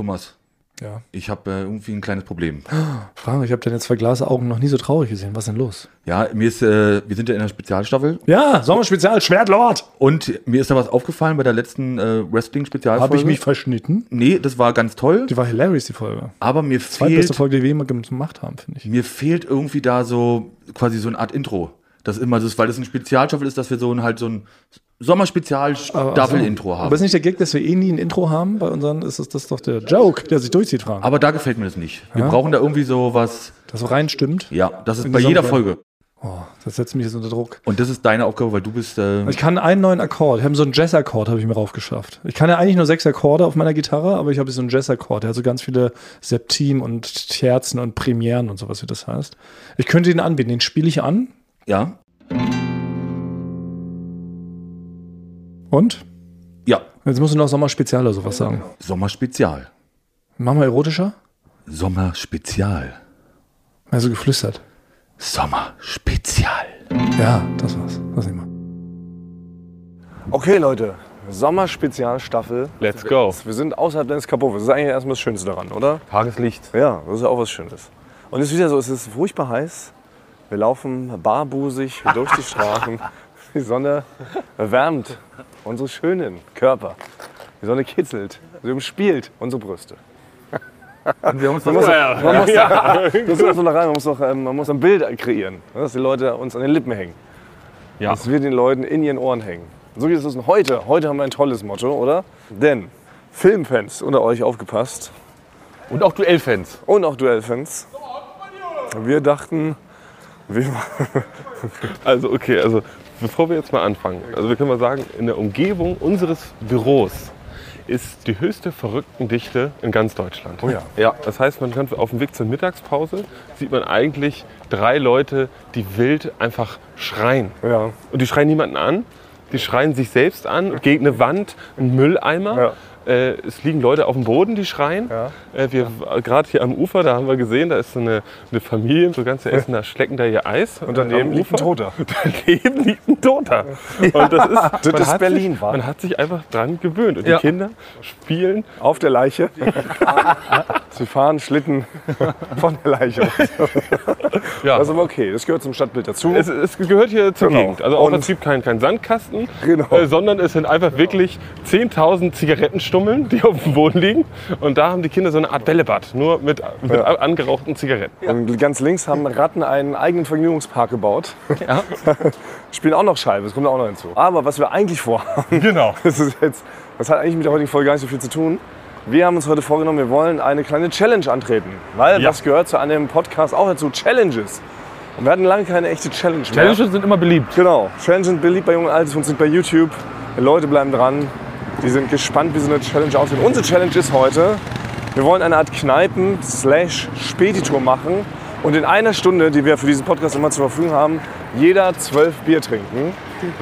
Thomas, Ja. ich habe äh, irgendwie ein kleines Problem. Frank, ich habe deine zwei Glasaugen noch nie so traurig gesehen. Was ist denn los? Ja, mir ist, äh, wir sind ja in der Spezialstaffel Ja, Sommerspezial, Schwertlord. und mir ist da was aufgefallen bei der letzten äh, Wrestling-Spezialfolge. Habe ich mich verschnitten? Nee, das war ganz toll, Die war hilarious, die Folge. aber mir Zweitbeste fehlt, Folge, die wir jemals gemacht haben, finde ich. mir fehlt irgendwie da so quasi so eine Art Intro. Das immer so, weil das eine Spezialstaffel ist, dass wir so ein halt so ein Sommerspezial-Staffel-Intro Aber haben. ist nicht der Gag, dass wir eh nie ein Intro haben? Bei unseren ist das, das ist doch der Joke, der sich durchzieht, Frank. Aber da gefällt mir das nicht. Wir brauchen da irgendwie so was, Das so reinstimmt. ja, das ist In bei jeder Folge. Oh, das setzt mich jetzt unter Druck. Und das ist deine Aufgabe, weil du bist, äh, Ich kann einen neuen Akkord. Ich habe so einen Jazz-Akkord, habe ich mir raufgeschafft. Ich kann ja eigentlich nur sechs Akkorde auf meiner Gitarre, aber ich habe so einen Jazz-Akkord. Der hat so ganz viele Septim und Terzen und Premieren und sowas, wie das heißt. Ich könnte den anbieten. Den spiele ich an. ja, Und? ja, Jetzt musst du noch Sommerspezial oder sowas sagen. Sommerspezial. Machen wir erotischer? Sommerspezial. Also geflüstert. Sommerspezial. Ja, das war's. Das nehmen wir. Okay, Leute. Sommerspezialstaffel. Let's go. Wir sind außerhalb deines Kapuffes. Das ist eigentlich erstmal das Schönste daran, oder? Tageslicht. Ja, das ist ja auch was Schönes. Und es ist wieder so, es ist furchtbar heiß. Wir laufen barbusig durch die Straßen. Die Sonne erwärmt unsere schönen Körper. Die Sonne kitzelt, sie umspielt unsere Brüste. Und wir haben uns Man muss, doch- man muss, das ist so da rein, man muss, doch, ähm, man muss ein Bild kreieren, dass die Leute uns an den Lippen hängen. Ja. Dass wir den Leuten in ihren Ohren hängen. So geht es heute. Heute haben wir ein tolles Motto, oder? Denn Filmfans unter euch aufgepasst Und auch Duellfans. und auch Duellfans. Wir dachten, wir Also okay, also bevor wir jetzt mal anfangen, also wir können mal sagen, in der Umgebung unseres Büros ist die höchste Verrücktendichte in ganz Deutschland. Oh ja. Ja, das heißt, man kann auf dem Weg zur Mittagspause sieht man eigentlich drei Leute, die wild einfach schreien. Ja. Und die schreien niemanden an, die schreien sich selbst an, gegen eine Wand, einen Mülleimer. Ja. Äh, es liegen Leute auf dem Boden, die schreien. Ja. Äh, wir gerade hier am Ufer, da haben wir gesehen, da ist so eine, eine Familie, so ganze Essen, da schlecken da ihr Eis. Und daneben liegt ein. Toter. Daneben liegt ein Toter. Und das ist, man ist Berlin, sich, wa? Man hat sich einfach dran gewöhnt. Und Ja. die Kinder spielen Auf der Leiche. Sie fahren Schlitten von der Leiche. ja, Das ist aber okay, das gehört zum Stadtbild dazu. Es, es gehört hier zur Genau. Gegend. Also auch im Prinzip kein, kein Sandkasten, Genau. äh, sondern es sind einfach wirklich 10.000 Zigarettenstummeln, die auf dem Boden liegen. Und da haben die Kinder so eine Art Bällebad, nur mit, mit Ja. angerauchten Zigaretten. Und ganz links haben Ratten einen eigenen Vergnügungspark gebaut. Spielen auch noch Scheibe, das kommt auch noch hinzu. Aber was wir eigentlich vorhaben, Genau. das, ist jetzt, das hat eigentlich mit der heutigen Folge gar nicht so viel zu tun. Wir haben uns heute vorgenommen, wir wollen eine kleine Challenge antreten. Weil Ja. das gehört zu einem Podcast auch dazu, Challenges. Und wir hatten lange keine echte Challenge mehr. Challenges sind immer beliebt. Genau. Challenges sind beliebt bei Jungen und Altes, funktioniert bei YouTube. Die Leute bleiben dran. Die sind gespannt, wie so eine Challenge aussieht. Unsere Challenge ist heute, wir wollen eine Art Kneipen-Spätitour machen und in einer Stunde, die wir für diesen Podcast immer zur Verfügung haben, jeder zwölf Bier trinken.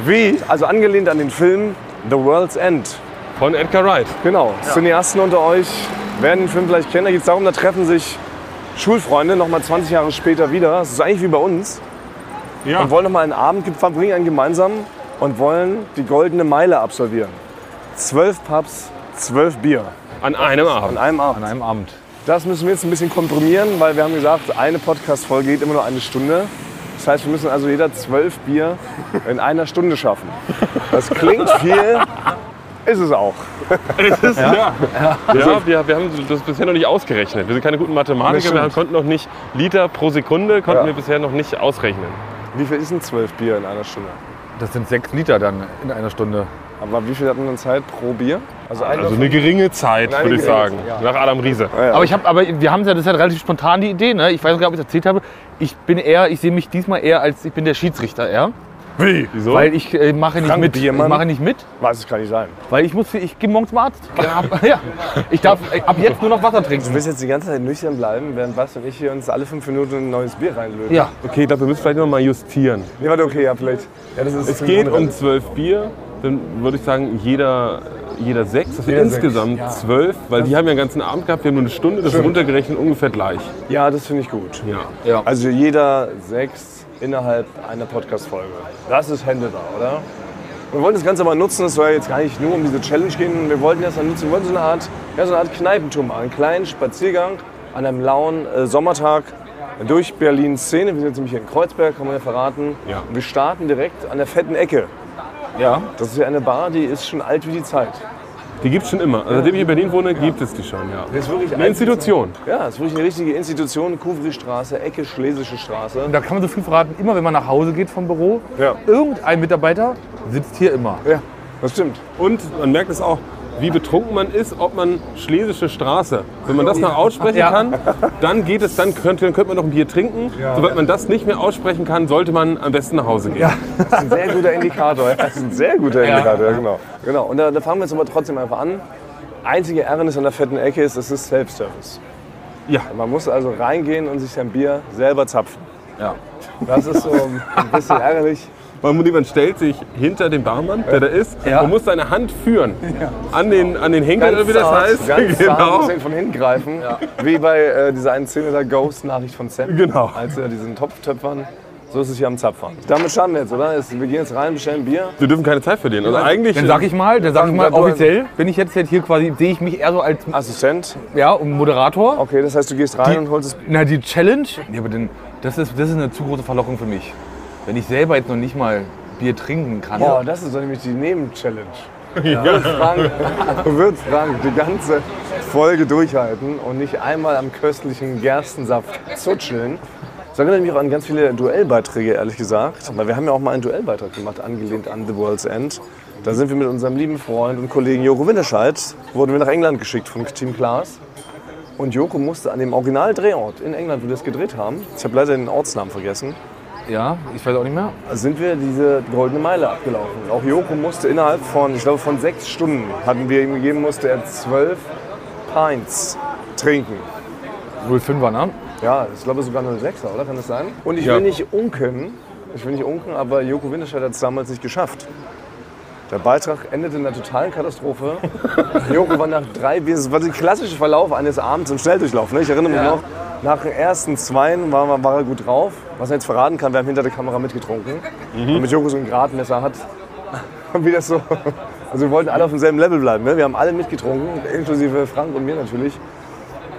Wie, also angelehnt an den Film The World's End. Von Edgar Wright. Genau, Cineasten unter euch werden den Film vielleicht kennen. Da geht es darum, da treffen sich Schulfreunde noch mal 20 Jahre später wieder. Das ist eigentlich wie bei uns. Ja. Und wollen noch mal einen Abend verbringen, einen gemeinsamen und wollen die goldene Meile absolvieren. Zwölf Pubs, zwölf Bier An einem an Abend. einem Abend. einem Abend. Das müssen wir jetzt ein bisschen komprimieren, weil wir haben gesagt, eine Podcast-Folge geht immer nur eine Stunde. Das heißt, wir müssen also jeder zwölf Bier in einer Stunde schaffen. Das klingt viel, ist es auch. Ja, ja wir, wir haben das bisher noch nicht ausgerechnet. Wir sind keine guten Mathematiker, wir konnten noch nicht Liter pro Sekunde, konnten Ja. wir bisher noch nicht ausrechnen. Wie viel ist denn zwölf Bier in einer Stunde? Das sind sechs Liter dann in einer Stunde. Aber wie viel hat man dann Zeit pro Bier? Also, ein Also davon- eine geringe Zeit, würde ich sagen. Nach Adam Riese. Ja, ja. Aber ich habe, aber wir haben ja, das ist ja relativ spontan die Idee, ne? Ich weiß nicht, ob ich es erzählt habe. Ich bin eher, ich sehe mich diesmal eher als, ich bin der Schiedsrichter, ja? Wie? Wieso? Weil ich äh, mache nicht Frank mit. Ich Biermann? mache nicht mit, Weiß es kann nicht sein. weil ich muss, ich gehe morgens zum Arzt. Ja, ja. Ich darf äh, ab jetzt nur noch Wasser Du trinken. willst jetzt die ganze Zeit nüchtern bleiben, während Bas und ich hier uns alle fünf Minuten ein neues Bier reinlösen? Ja. okay, ich glaube, wir müssen vielleicht noch mal justieren. Nee, warte, okay, ja, vielleicht. Ja, das ist Es geht um zwölf Bier, dann würde ich sagen, jeder, jeder sechs. Das sind Jeder insgesamt zwölf, weil die haben ja den ganzen Abend gehabt, wir haben nur eine Stunde, das ist runtergerechnet ungefähr gleich. Ja, das finde ich gut. Ja. Also jeder sechs innerhalb einer Podcast-Folge. Das ist Hände da, oder? Wir wollten das Ganze aber nutzen, es soll jetzt gar nicht nur um diese Challenge gehen. Wir wollten das dann nutzen, wir wollten so eine Art ja, so eine Art Kneipentour machen. Einen kleinen Spaziergang an einem lauen äh, Sommertag durch Berlin Szene. Wir sind jetzt nämlich hier in Kreuzberg, kann man ja verraten. Ja. Und wir starten direkt an der fetten Ecke. Ja. Das ist ja eine Bar, die ist schon alt wie die Zeit. Die gibt es schon immer. Also, seitdem ich in Berlin wohne, gibt es die schon, ja. Das ist wirklich Eine Institution. Ja, das ist wirklich eine richtige Institution. Kuvri-Straße, Ecke Schlesische Straße. Und da kann man so viel verraten, immer wenn man nach Hause geht vom Büro, Ja. irgendein Mitarbeiter sitzt hier immer. Ja, das stimmt. Und man merkt es auch, wie betrunken man ist, ob man Schlesische Straße. Wenn man das noch aussprechen Ja. kann, dann geht es, dann könnte, dann könnte man noch ein Bier trinken. Sobald man das nicht mehr aussprechen kann, sollte man am besten nach Hause gehen. Das ist ein sehr guter Indikator. Das ist ein sehr guter Indikator, ja, genau. genau. Und da, da fangen wir jetzt aber trotzdem einfach an. Einzige Ärgernis an der fetten Ecke ist, es ist Self-Service. Ja. Man muss also reingehen und sich sein Bier selber zapfen. Ja. Das ist so ein bisschen ärgerlich. Man, man stellt sich hinter den Barmann, der da ist, Ja. und muss seine Hand führen an den, an den Henkel, oder wie das heißt. Ganz genau. muss ihn von hinten greifen. Wie bei äh, dieser einen Szene der Ghost-Nachricht von Sam. Genau. Als er diesen Topf töpfern. So ist es hier am Zapfern. Damit starten wir jetzt, oder? Wir gehen jetzt rein, bestellen Bier. Wir dürfen keine Zeit verlieren. Also eigentlich, Dann sag ich mal, dann sag ich mal offiziell, bin ich jetzt hier quasi, sehe ich mich eher so als Assistent. ja, Moderator. Okay, das heißt, du gehst rein und holst das Na, die Challenge, ja, aber denn, das, ist, das ist eine zu große Verlockung für mich. Wenn ich selber jetzt noch nicht mal Bier trinken kann. Boah, das ist doch nämlich die Neben-Challenge. Ja. Du, willst Frank, du willst Frank die ganze Folge durchhalten und nicht einmal am köstlichen Gerstensaft zutscheln. Das erinnert mich auch an ganz viele Duellbeiträge, ehrlich gesagt. Weil wir haben ja auch mal einen Duellbeitrag gemacht, angelehnt an The World's End. Da sind wir mit unserem lieben Freund und Kollegen Joko Winterscheid, wurden wir nach England geschickt von Team Klaas. Und Joko musste an dem Originaldrehort in England, wo wir das gedreht haben, ich habe leider den Ortsnamen vergessen, Ja, ich weiß auch nicht mehr. sind wir diese goldene Meile abgelaufen. Auch Joko musste innerhalb von, ich glaube, von sechs Stunden hatten wir ihm gegeben, musste er zwölf Pints trinken. 05er, ne? Ja, ich glaube sogar 06er, oder? Kann das sein? Und ich Ja. will nicht unken, ich will nicht unken, aber Joko Winterscheid hat es damals nicht geschafft. Der Beitrag endete in einer totalen Katastrophe. Joko war nach drei Bier, das war der klassische Verlauf eines Abends im Schnelldurchlauf. Ne? Ich erinnere mich noch, nach den ersten Zweien war, war er gut drauf. Was er jetzt verraten kann, wir haben hinter der Kamera mitgetrunken. Damit Joko so ein Gradmesser hat. Und wie das so. Also wir wollten alle auf demselben Level bleiben. Ne? Wir haben alle mitgetrunken, inklusive Frank und mir natürlich.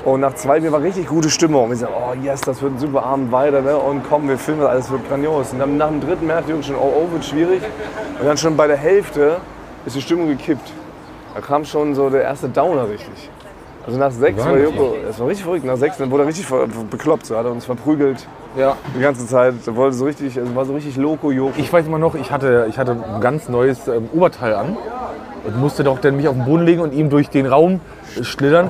Und nach zwei Bier war richtig gute Stimmung. Wir sagten, oh yes, das wird ein super Abend weiter. Ne? Und komm, wir filmen das, alles wird grandios. Und dann nach dem dritten merkte Jürgen schon, oh, oh, wird schwierig. Und dann schon bei der Hälfte ist die Stimmung gekippt. Da kam schon so der erste Downer richtig. Also nach sechs war Joko, das war richtig verrückt. Nach sechs, dann wurde er richtig bekloppt. So hat er uns verprügelt Ja. die ganze Zeit. Er wollte so richtig, also war so richtig Loco Joko. Ich weiß immer noch, ich hatte, ich hatte ein ganz neues ähm, Oberteil an und musste doch dann mich auf den Boden legen und ihm durch den Raum schlittern,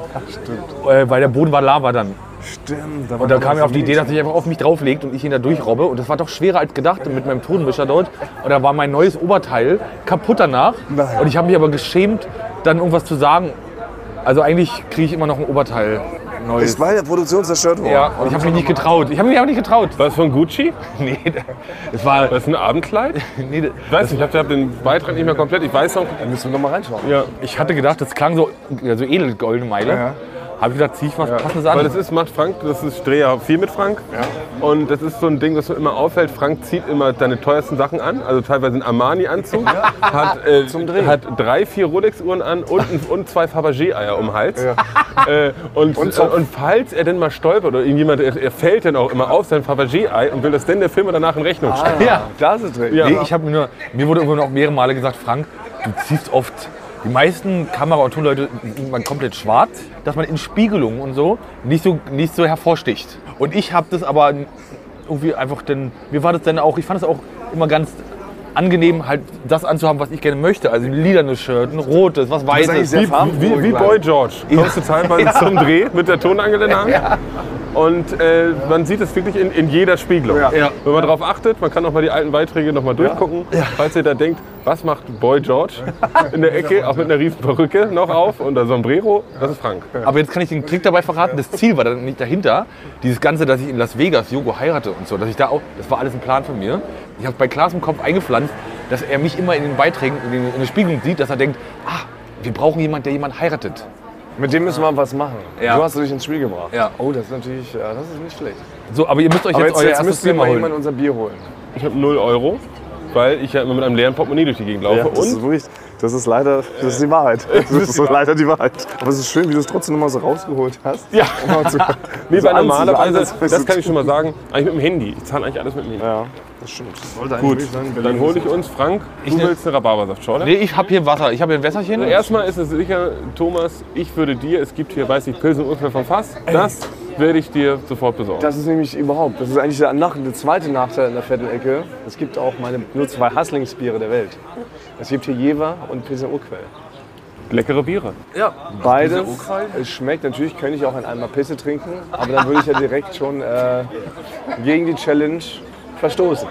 äh, weil der Boden war Lava dann. Stimmt. Und da kam er auf die Idee, dass ich einfach auf mich drauflegt und ich ihn da durchrobbe. Und das war doch schwerer als gedacht mit meinem Tonmischer dort. Und da war mein neues Oberteil kaputt danach. Und ich habe mich aber geschämt, dann irgendwas zu sagen. Also eigentlich kriege ich immer noch ein Oberteil neues. Ist bei der Produktion zerstört worden. Ja, und ich habe mich nicht getraut. Ich habe mich aber nicht getraut. war das von Gucci? Nee, es war. War das ein Abendkleid? Nee, Ich weiß nicht, ich habe den Beitrag nicht mehr komplett. Ich weiß noch. Da müssen wir noch mal reinschauen. Ja, ich hatte gedacht, das klang so, ja, so edel, goldene Meile. Ja. Habe ich gedacht, zieh ich was Passendes an. weil das ist, macht Frank, das ist, ich drehe ja viel mit Frank. Und das ist so ein Ding, was mir immer auffällt. Frank zieht immer seine teuersten Sachen an, also teilweise einen Armani-Anzug, hat, äh, Drehen. hat drei, vier Rolex-Uhren an und, und zwei Fabergé-Eier um den Hals. Äh, und, und, Zopf. und falls er denn mal stolpert oder irgendjemand, er, er fällt dann auch immer auf sein Fabergé-Ei und will das denn der Firma danach in Rechnung stellen. ja. Das ist drin. Ja. Nee, ich habe mir nur, mir wurde irgendwann auch mehrere Male gesagt, Frank, du ziehst oft, die meisten Kamera- und Tonleute sind man komplett schwarz, dass man in Spiegelungen und so nicht so, nicht so hervorsticht. Und ich habe das aber irgendwie einfach, denn, mir war das dann auch, ich fand es auch immer ganz angenehm, halt das anzuhaben, was ich gerne möchte. Also ein lilanes Shirt, ein rotes, was weißes. Wie, wie, wie. Boy George. Kommst du teilweise zum Dreh mit der Tonangel in der Hand. Und äh, man sieht es wirklich in, in jeder Spiegelung. Ja. Wenn man darauf achtet, man kann auch mal die alten Beiträge noch mal durchgucken. Falls ihr da denkt, was macht Boy George in der Ecke, auch mit einer riesen Perücke noch auf und der Sombrero, das ist Frank. Aber jetzt kann ich den Trick dabei verraten. Das Ziel war dann nicht dahinter. Dieses Ganze, dass ich in Las Vegas Jogo heirate und so, dass ich da auch, das war alles ein Plan von mir. Ich habe bei Klaas im Kopf eingepflanzt, dass er mich immer in den Beiträgen, in, den, in der Spiegelung sieht, dass er denkt, ah, wir brauchen jemanden, der jemanden heiratet. Mit dem müssen wir was machen. Ja. Du hast dich ins Spiel gebracht. Ja. Oh, das ist natürlich, ja, das ist nicht schlecht. So, aber ihr müsst euch Aber jetzt, jetzt, euer jetzt erstes müsst ihr Bier mal mal holen. jemand unser Bier holen. Ich habe 0 Euro, weil ich ja immer mit einem leeren Portemonnaie durch die Gegend laufe. das ist und wirklich, Das ist leider, das ist die Wahrheit. Das ist so leider die Wahrheit. Aber es ist schön, wie du es trotzdem nochmal so rausgeholt hast. Ja. Um mal zu- Nee, anzu- normalerweise, das kann ich schon mal sagen, eigentlich mit dem Handy. Ich zahle eigentlich alles mit dem Handy. Ja, das stimmt. Das sollte Gut, sein. dann hole ich uns, Frank, du nehm- willst eine Rhabarbersaftschorle? Nee, ich habe hier Wasser. Ich habe hier ein Wässerchen. Erstmal ist es sicher, Thomas, ich würde dir, es gibt hier, weiß ich, Pilsen und vom Fass, das werde ich dir sofort besorgen. Das ist nämlich überhaupt, das ist eigentlich der, nach, der zweite Nachteil in der fetten Ecke. Es gibt auch meine nur zwei Hasslingsbiere der Welt. Es gibt hier Jever und Pilsner Urquell. Leckere Biere. Beides. Es schmeckt natürlich, könnte ich auch in einmal Pisse trinken, aber dann würde ich ja direkt schon äh, gegen die Challenge verstoßen.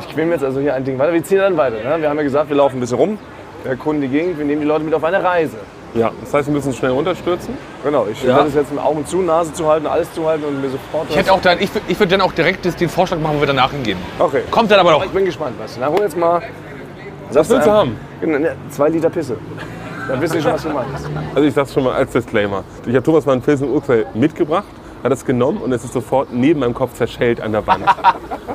Ich quäle mir jetzt also hier ein Ding weiter. Wir ziehen dann weiter. Ne? Wir haben ja gesagt, wir laufen ein bisschen rum, wir erkunden die Gegend, wir nehmen die Leute mit auf eine Reise. Ja, das heißt, wir müssen schnell runterstürzen. Genau, ich werde es jetzt mit Augen zu, Nase zu halten, alles zu halten und mir sofort. Ich, hätte auch dann, ich, würd- ich würde dann auch direkt das- den Vorschlag machen, wo wir danach hingehen. okay. Kommt dann aber noch. Ich bin gespannt, was. Na, hol jetzt mal. Was willst du haben? Ne, Zwei Liter Pisse. Dann wisst ihr schon, was du meinst. Also ich sag's schon mal als Disclaimer. Ich habe Thomas mal einen Pilsen Urquell mitgebracht, hat es genommen und es ist sofort neben meinem Kopf zerschellt an der Wand.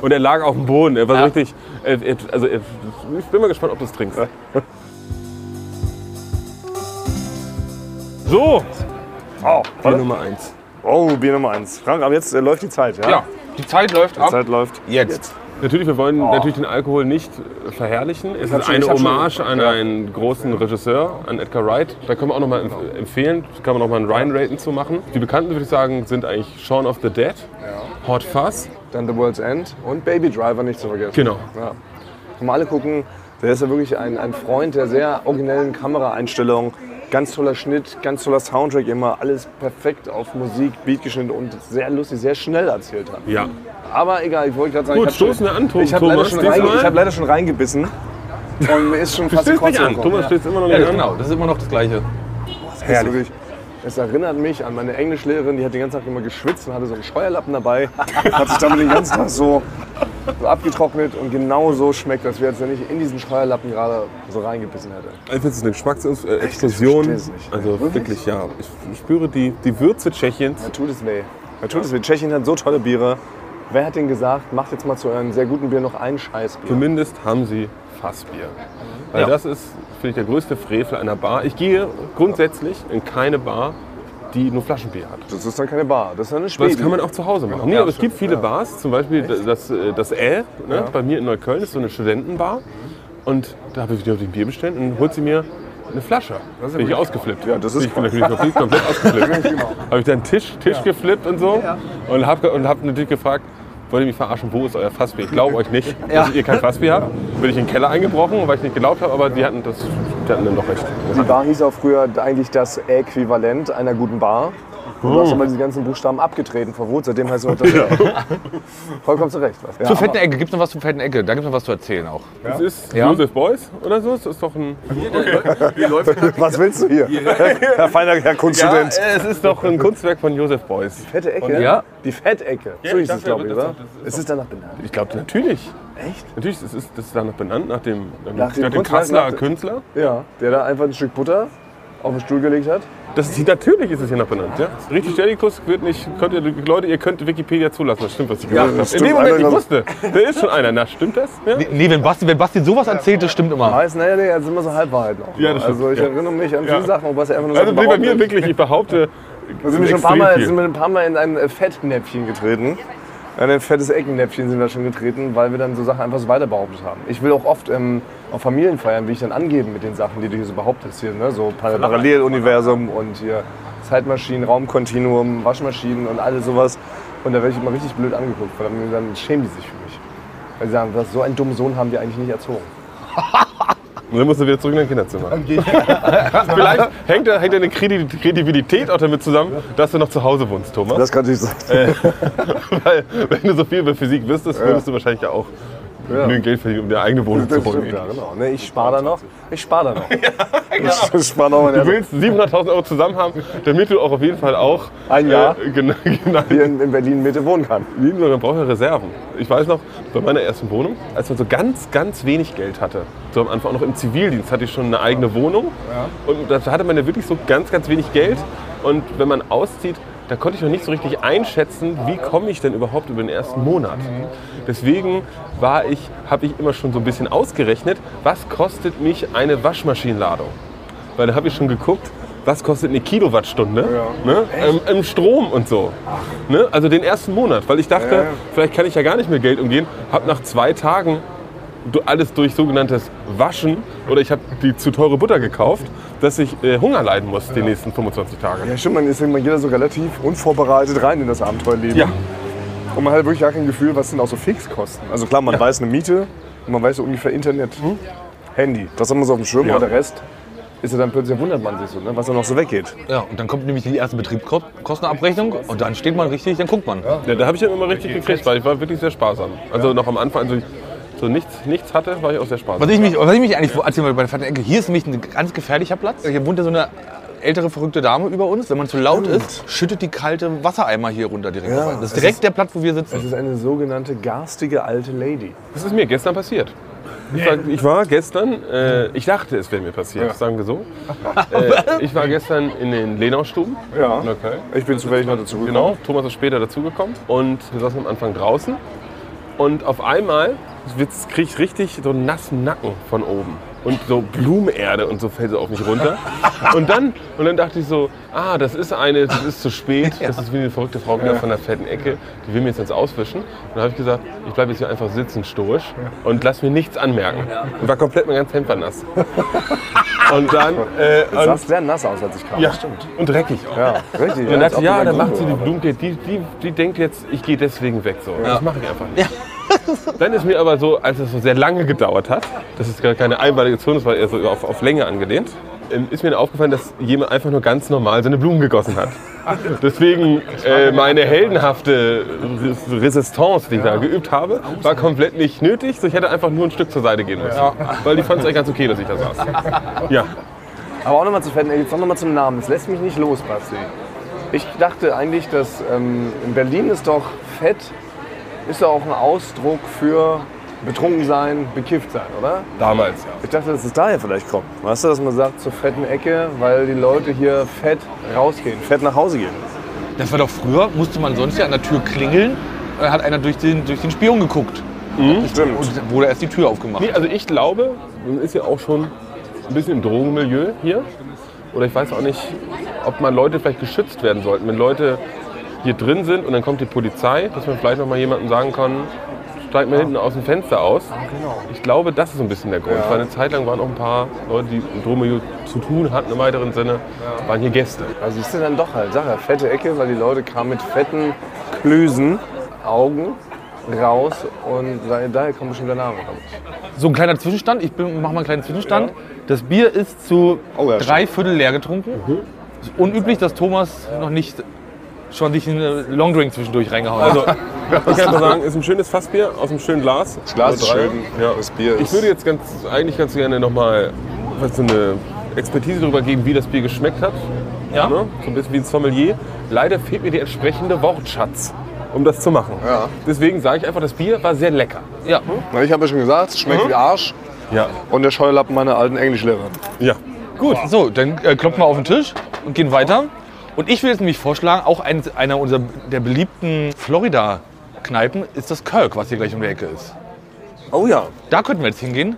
und er lag auf dem Boden. Er war so richtig, er, er, also er, ich bin mal gespannt, ob du es trinkst. So, Oh, Bier Nummer eins. oh, Bier Nummer eins. Frank, aber jetzt äh, läuft die Zeit, ja? Ja, die Zeit läuft Die ab. Zeit läuft. Jetzt. Natürlich, wir wollen natürlich den Alkohol nicht verherrlichen. Es ist eine hab schon- Hommage an einen großen Regisseur, an Edgar Wright. Da können wir auch noch mal empf- empfehlen, da kann man noch mal einen Ryan-Raten zu machen. Die bekannten, würde ich sagen, sind eigentlich Shaun of the Dead, Hot Fuzz. Dann The World's End und Baby Driver nicht zu vergessen. Genau. Ja. Alle gucken. Der ist ja wirklich ein, ein Freund der sehr originellen Kameraeinstellung. Ganz toller Schnitt, ganz toller Soundtrack immer. Alles perfekt auf Musik, Beat geschnitten und sehr lustig, sehr schnell erzählt hat. Ja. Aber egal, ich wollte gerade sagen, Gut, ich habe stoßen wir an, Tom- ich hab leider, Thomas, schon rein, ich hab leider schon reingebissen. Und mir ist schon fast die nicht Kotze an. gekommen. Thomas stößt immer noch Ja, nicht an. genau. Das ist immer noch das Gleiche. Das ist wirklich, es erinnert mich an meine Englischlehrerin, die hat den ganzen Tag immer geschwitzt und hatte so einen Scheuerlappen dabei. hat sich damit den ganzen Tag so, so abgetrocknet und genau so schmeckt das, wie als wenn ich in diesen Scheuerlappen gerade so reingebissen hätte. Ich finde es eine Geschmacksexplosion. es nicht. Also Wirklich? wirklich, ja. Ich spüre die, die Würze Tschechiens. Da tut es weh. Tut es weh. Tschechien hat so tolle Biere. Wer hat denn gesagt, macht jetzt mal zu euren sehr guten Bier noch ein Scheißbier? Zumindest haben sie Fassbier. Weil Ja. das ist, finde ich, der größte Frevel einer Bar. Ich gehe grundsätzlich in keine Bar, die nur Flaschenbier hat. Das ist dann keine Bar, das ist dann eine Das Späti. kann man auch zu Hause machen. Nee, aber es gibt viele Bars, zum Beispiel das, das Ä, ne, bei mir in Neukölln ist so eine Studentenbar. Und da habe ich wieder ein Bier bestellt und holt sie mir eine Flasche. bin ich ausgeflippt. Ja, das ist ich bin natürlich komplett, komplett ausgeflippt. habe ich dann Tisch, Tisch geflippt und so und habe und hab natürlich gefragt, wollt ihr mich verarschen, wo ist euer Fassbier? Ich glaube euch nicht, dass ihr kein Fassbier habt. Bin ich in den Keller eingebrochen, weil ich nicht geglaubt habe, aber die hatten, das, die hatten dann doch recht. Die Bar hieß auch früher eigentlich das Äquivalent einer guten Bar. Du hast aber diese ganzen Buchstaben abgetreten vor Wut, seitdem heißt es heute das Vollkommen zu Recht. Was. Ja, Zur fetten Ecke. Gibt es noch was zur fetten Ecke? Da gibt es noch was zu erzählen auch. Das ist Ja? Joseph Beuys oder so. Das ist doch ein. was willst du hier? Herr feiner Herr Kunststudent. Ja, es ist doch ein Kunstwerk von Joseph Beuys. Fette Ecke? Ja. Die Fettecke. Ja, so ich hieß es, glaube ich, oder? ist Es ist danach benannt. Ich glaube natürlich. Echt? Natürlich, das ist, das ist danach benannt, nach dem, nach Nach dem nach- Künstler. Ja. Der da einfach ein Stück Butter auf den Stuhl gelegt hat. Das ist, natürlich ist es hier noch benannt. Ja? Richtig Stellikus wird nicht, könnt ihr, Leute, ihr könnt Wikipedia zulassen, das stimmt, was ich gesagt habe. In stimmt. dem Moment, ich wusste, da ist schon einer. Na, stimmt das? Ja? Nee, wenn Basti, wenn Basti sowas erzählt, das stimmt immer. Heißt, naja, nee, das sind immer so Halbwahrheiten auch. Ja, das stimmt. also ich Ja. erinnere mich an viele Ja. Sachen, was er einfach nur Also so bei mir wirklich, ich behaupte, Da sind wir schon ein paar Mal, sind wir ein paar Mal in ein äh, Fettnäpfchen getreten. In ein fettes Eckennäpfchen sind wir schon getreten, weil wir dann so Sachen einfach so weiter behauptet haben. Ich will auch oft ähm, auf Familienfeiern, wie ich dann angeben mit den Sachen, die du hier so behauptest. Hier, ne? So Par- Paralleluniversum und hier Zeitmaschinen, Raumkontinuum, Waschmaschinen und alles sowas. Und da werde ich immer richtig blöd angeguckt. Weil dann, dann schämen die sich für mich. Weil sie sagen, was, so einen dummen Sohn haben wir eigentlich nicht erzogen. Und dann musst du wieder zurück in dein Kinderzimmer. Vielleicht hängt, da- hängt deine Kredi- Kredibilität auch damit zusammen, dass du noch zu Hause wohnst, Thomas. Das kann natürlich sein. Weil, wenn du so viel über Physik wüsstest, würdest du wahrscheinlich ja genügend Geld verdienen, um dir eigene Wohnung zu Das holen. stimmt, ja, genau. Ne, ich spare da noch. Ich spare da noch. Ich spare noch meine Du willst 700.000 Euro zusammen haben, damit du auch auf jeden Fall auch Ein Jahr? äh, genau, genau, hier in, in Berlin Mitte wohnen kann. man braucht ja Reserven. Ich weiß noch, bei meiner ersten Wohnung, als man so ganz, ganz wenig Geld hatte, so am Anfang auch noch im Zivildienst, hatte ich schon eine eigene Wohnung. Und da hatte man ja wirklich so ganz, ganz wenig Geld. Und wenn man auszieht, da konnte ich noch nicht so richtig einschätzen, wie komme ich denn überhaupt über den ersten Monat. Deswegen war ich, habe ich immer schon so ein bisschen ausgerechnet, was kostet mich eine Waschmaschinenladung. Weil da habe ich schon geguckt, was kostet eine Kilowattstunde ne? Im, im Strom und so. Ne? Also den ersten Monat, weil ich dachte, vielleicht kann ich ja gar nicht mehr Geld umgehen. Habe nach zwei Tagen alles durch sogenanntes Waschen oder ich habe die zu teure Butter gekauft, dass ich äh, Hunger leiden muss die nächsten 25 Tage. Ja, stimmt, man ist immer jeder so relativ unvorbereitet rein in das Abenteuerleben. Ja. Und man hat wirklich gar kein Gefühl, was sind auch so Fixkosten. Also klar, man weiß eine Miete und man weiß so ungefähr Internet, Handy. Das haben wir so auf dem Schirm, Ja. aber der Rest ist ja dann plötzlich wundert man sich so, ne, was da noch so weggeht. Ja, und dann kommt nämlich die erste Betriebskostenabrechnung und dann steht man richtig, dann guckt man. Ja, da habe ich dann immer richtig gekriegt, weil ich war wirklich sehr sparsam. Also noch am Anfang, als ich so nichts, nichts hatte, war ich auch sehr sparsam. Was ich mich, was ich mich eigentlich erzählen wollte bei der fetten Ecke, hier ist nämlich ein ganz gefährlicher Platz. Hier wohnt ja so eine ältere verrückte Dame über uns. Wenn man zu laut ist, schüttet die kalte Wassereimer hier runter direkt. Ja. Das ist direkt ist- der Platz, wo wir sitzen. Das ist eine sogenannte garstige alte Lady. Das ist mir gestern passiert. Ich war, ich war gestern, äh, ich dachte, es wäre mir passiert, sagen wir so. Äh, ich war gestern in den Lenaustuben. Ja. Okay. Ich bin zufällig noch dazu gekommen. Genau, Thomas ist später dazugekommen und wir saßen am Anfang draußen und auf einmal kriege ich richtig so einen nassen Nacken von oben und so Blumenerde und so fällt so auf mich runter. Und dann, und dann dachte ich so, ah, das ist eine, das ist zu spät, das ist wie eine verrückte Frau wieder von der fetten Ecke, die will mir jetzt ins Auswischen. Und dann habe ich gesagt, ich bleibe jetzt hier einfach sitzen, stoisch und lass mir nichts anmerken. Und war komplett mein ganzes Hemd nass. Und dann, äh, und, sahst sehr nass aus, als ich kam. ja, und dreckig auch. Ja, richtig. Und dann dachte ich, ja, dann macht sie die Blumen- Blumenkette, die, die, die denkt jetzt, ich gehe deswegen weg. So. Das mache ich einfach nicht. Dann ist mir aber so, als es so sehr lange gedauert hat, das ist gar keine einmalige Zone, das war eher so auf, auf Länge angelehnt, ähm, ist mir aufgefallen, dass jemand einfach nur ganz normal seine Blumen gegossen hat. Deswegen äh, meine heldenhafte Res- Resistance, die ich da geübt habe, war komplett nicht nötig. So, ich hätte einfach nur ein Stück zur Seite gehen müssen. Weil die fand es eigentlich ganz okay, dass ich da saß. Ja. Aber auch nochmal zu fetten, jetzt noch mal zum Namen. Es lässt mich nicht los, Basti. Ich dachte eigentlich, dass ähm, in Berlin ist doch Fett, ist doch auch ein Ausdruck für betrunken sein, bekifft sein, oder? Damals, ja. Ich dachte, dass es daher vielleicht kommt. Weißt du, dass man sagt zur fetten Ecke, weil die Leute hier fett rausgehen, fett nach Hause gehen. Das war doch früher, musste man sonst ja an der Tür klingeln, äh, hat einer durch den, durch den Spion geguckt. Stimmt. Und wurde erst die Tür aufgemacht. Nee, also ich glaube, man ist ja auch schon ein bisschen im Drogenmilieu hier. Oder ich weiß auch nicht, ob man Leute vielleicht geschützt werden sollten. Wenn Leute hier drin sind und dann kommt die Polizei, dass man vielleicht noch mal jemandem sagen kann, steigt mal hinten aus dem Fenster aus. Ich glaube, das ist so ein bisschen der Grund. Weil eine Zeit lang waren auch ein paar Leute, die im Drogenmilieu zu tun hatten im weiteren Sinne, waren hier Gäste. Also siehst du dann doch halt, sag ja, fette Ecke, weil die Leute kamen mit fetten Klösen, Augen raus und daher- kommt bestimmt der Name. So ein kleiner Zwischenstand, ich bin- mach mal einen kleinen Zwischenstand. Das Bier ist zu Oh ja, drei Viertel leer getrunken. Es ist unüblich, dass Thomas noch nicht schon sich einen Longdrink zwischendurch reingehauen hat. Also, ich kann mal sagen, ist ein schönes Fassbier aus einem schönen Glas. Das Glas ist schön, Ja. das Bier Ich würde jetzt ganz, eigentlich ganz gerne nochmal so eine Expertise darüber geben, wie das Bier geschmeckt hat. Ja? Ne? So ein bisschen wie ein Sommelier. Leider fehlt mir der entsprechende Wortschatz, um das zu machen. Ja. Deswegen sage ich einfach, das Bier war sehr lecker. ja. Na, ich habe ja schon gesagt, es schmeckt wie Arsch. Ja. Und der Scheuerlappen meiner alten Englischlehrerin. Ja. Gut, so, dann äh, klopfen wir auf den Tisch und gehen weiter. Und ich will jetzt nämlich vorschlagen, auch ein, einer unserer der beliebten Florida-Kneipen ist das Kirk, was hier gleich um die Ecke ist. Oh ja. Da könnten wir jetzt hingehen.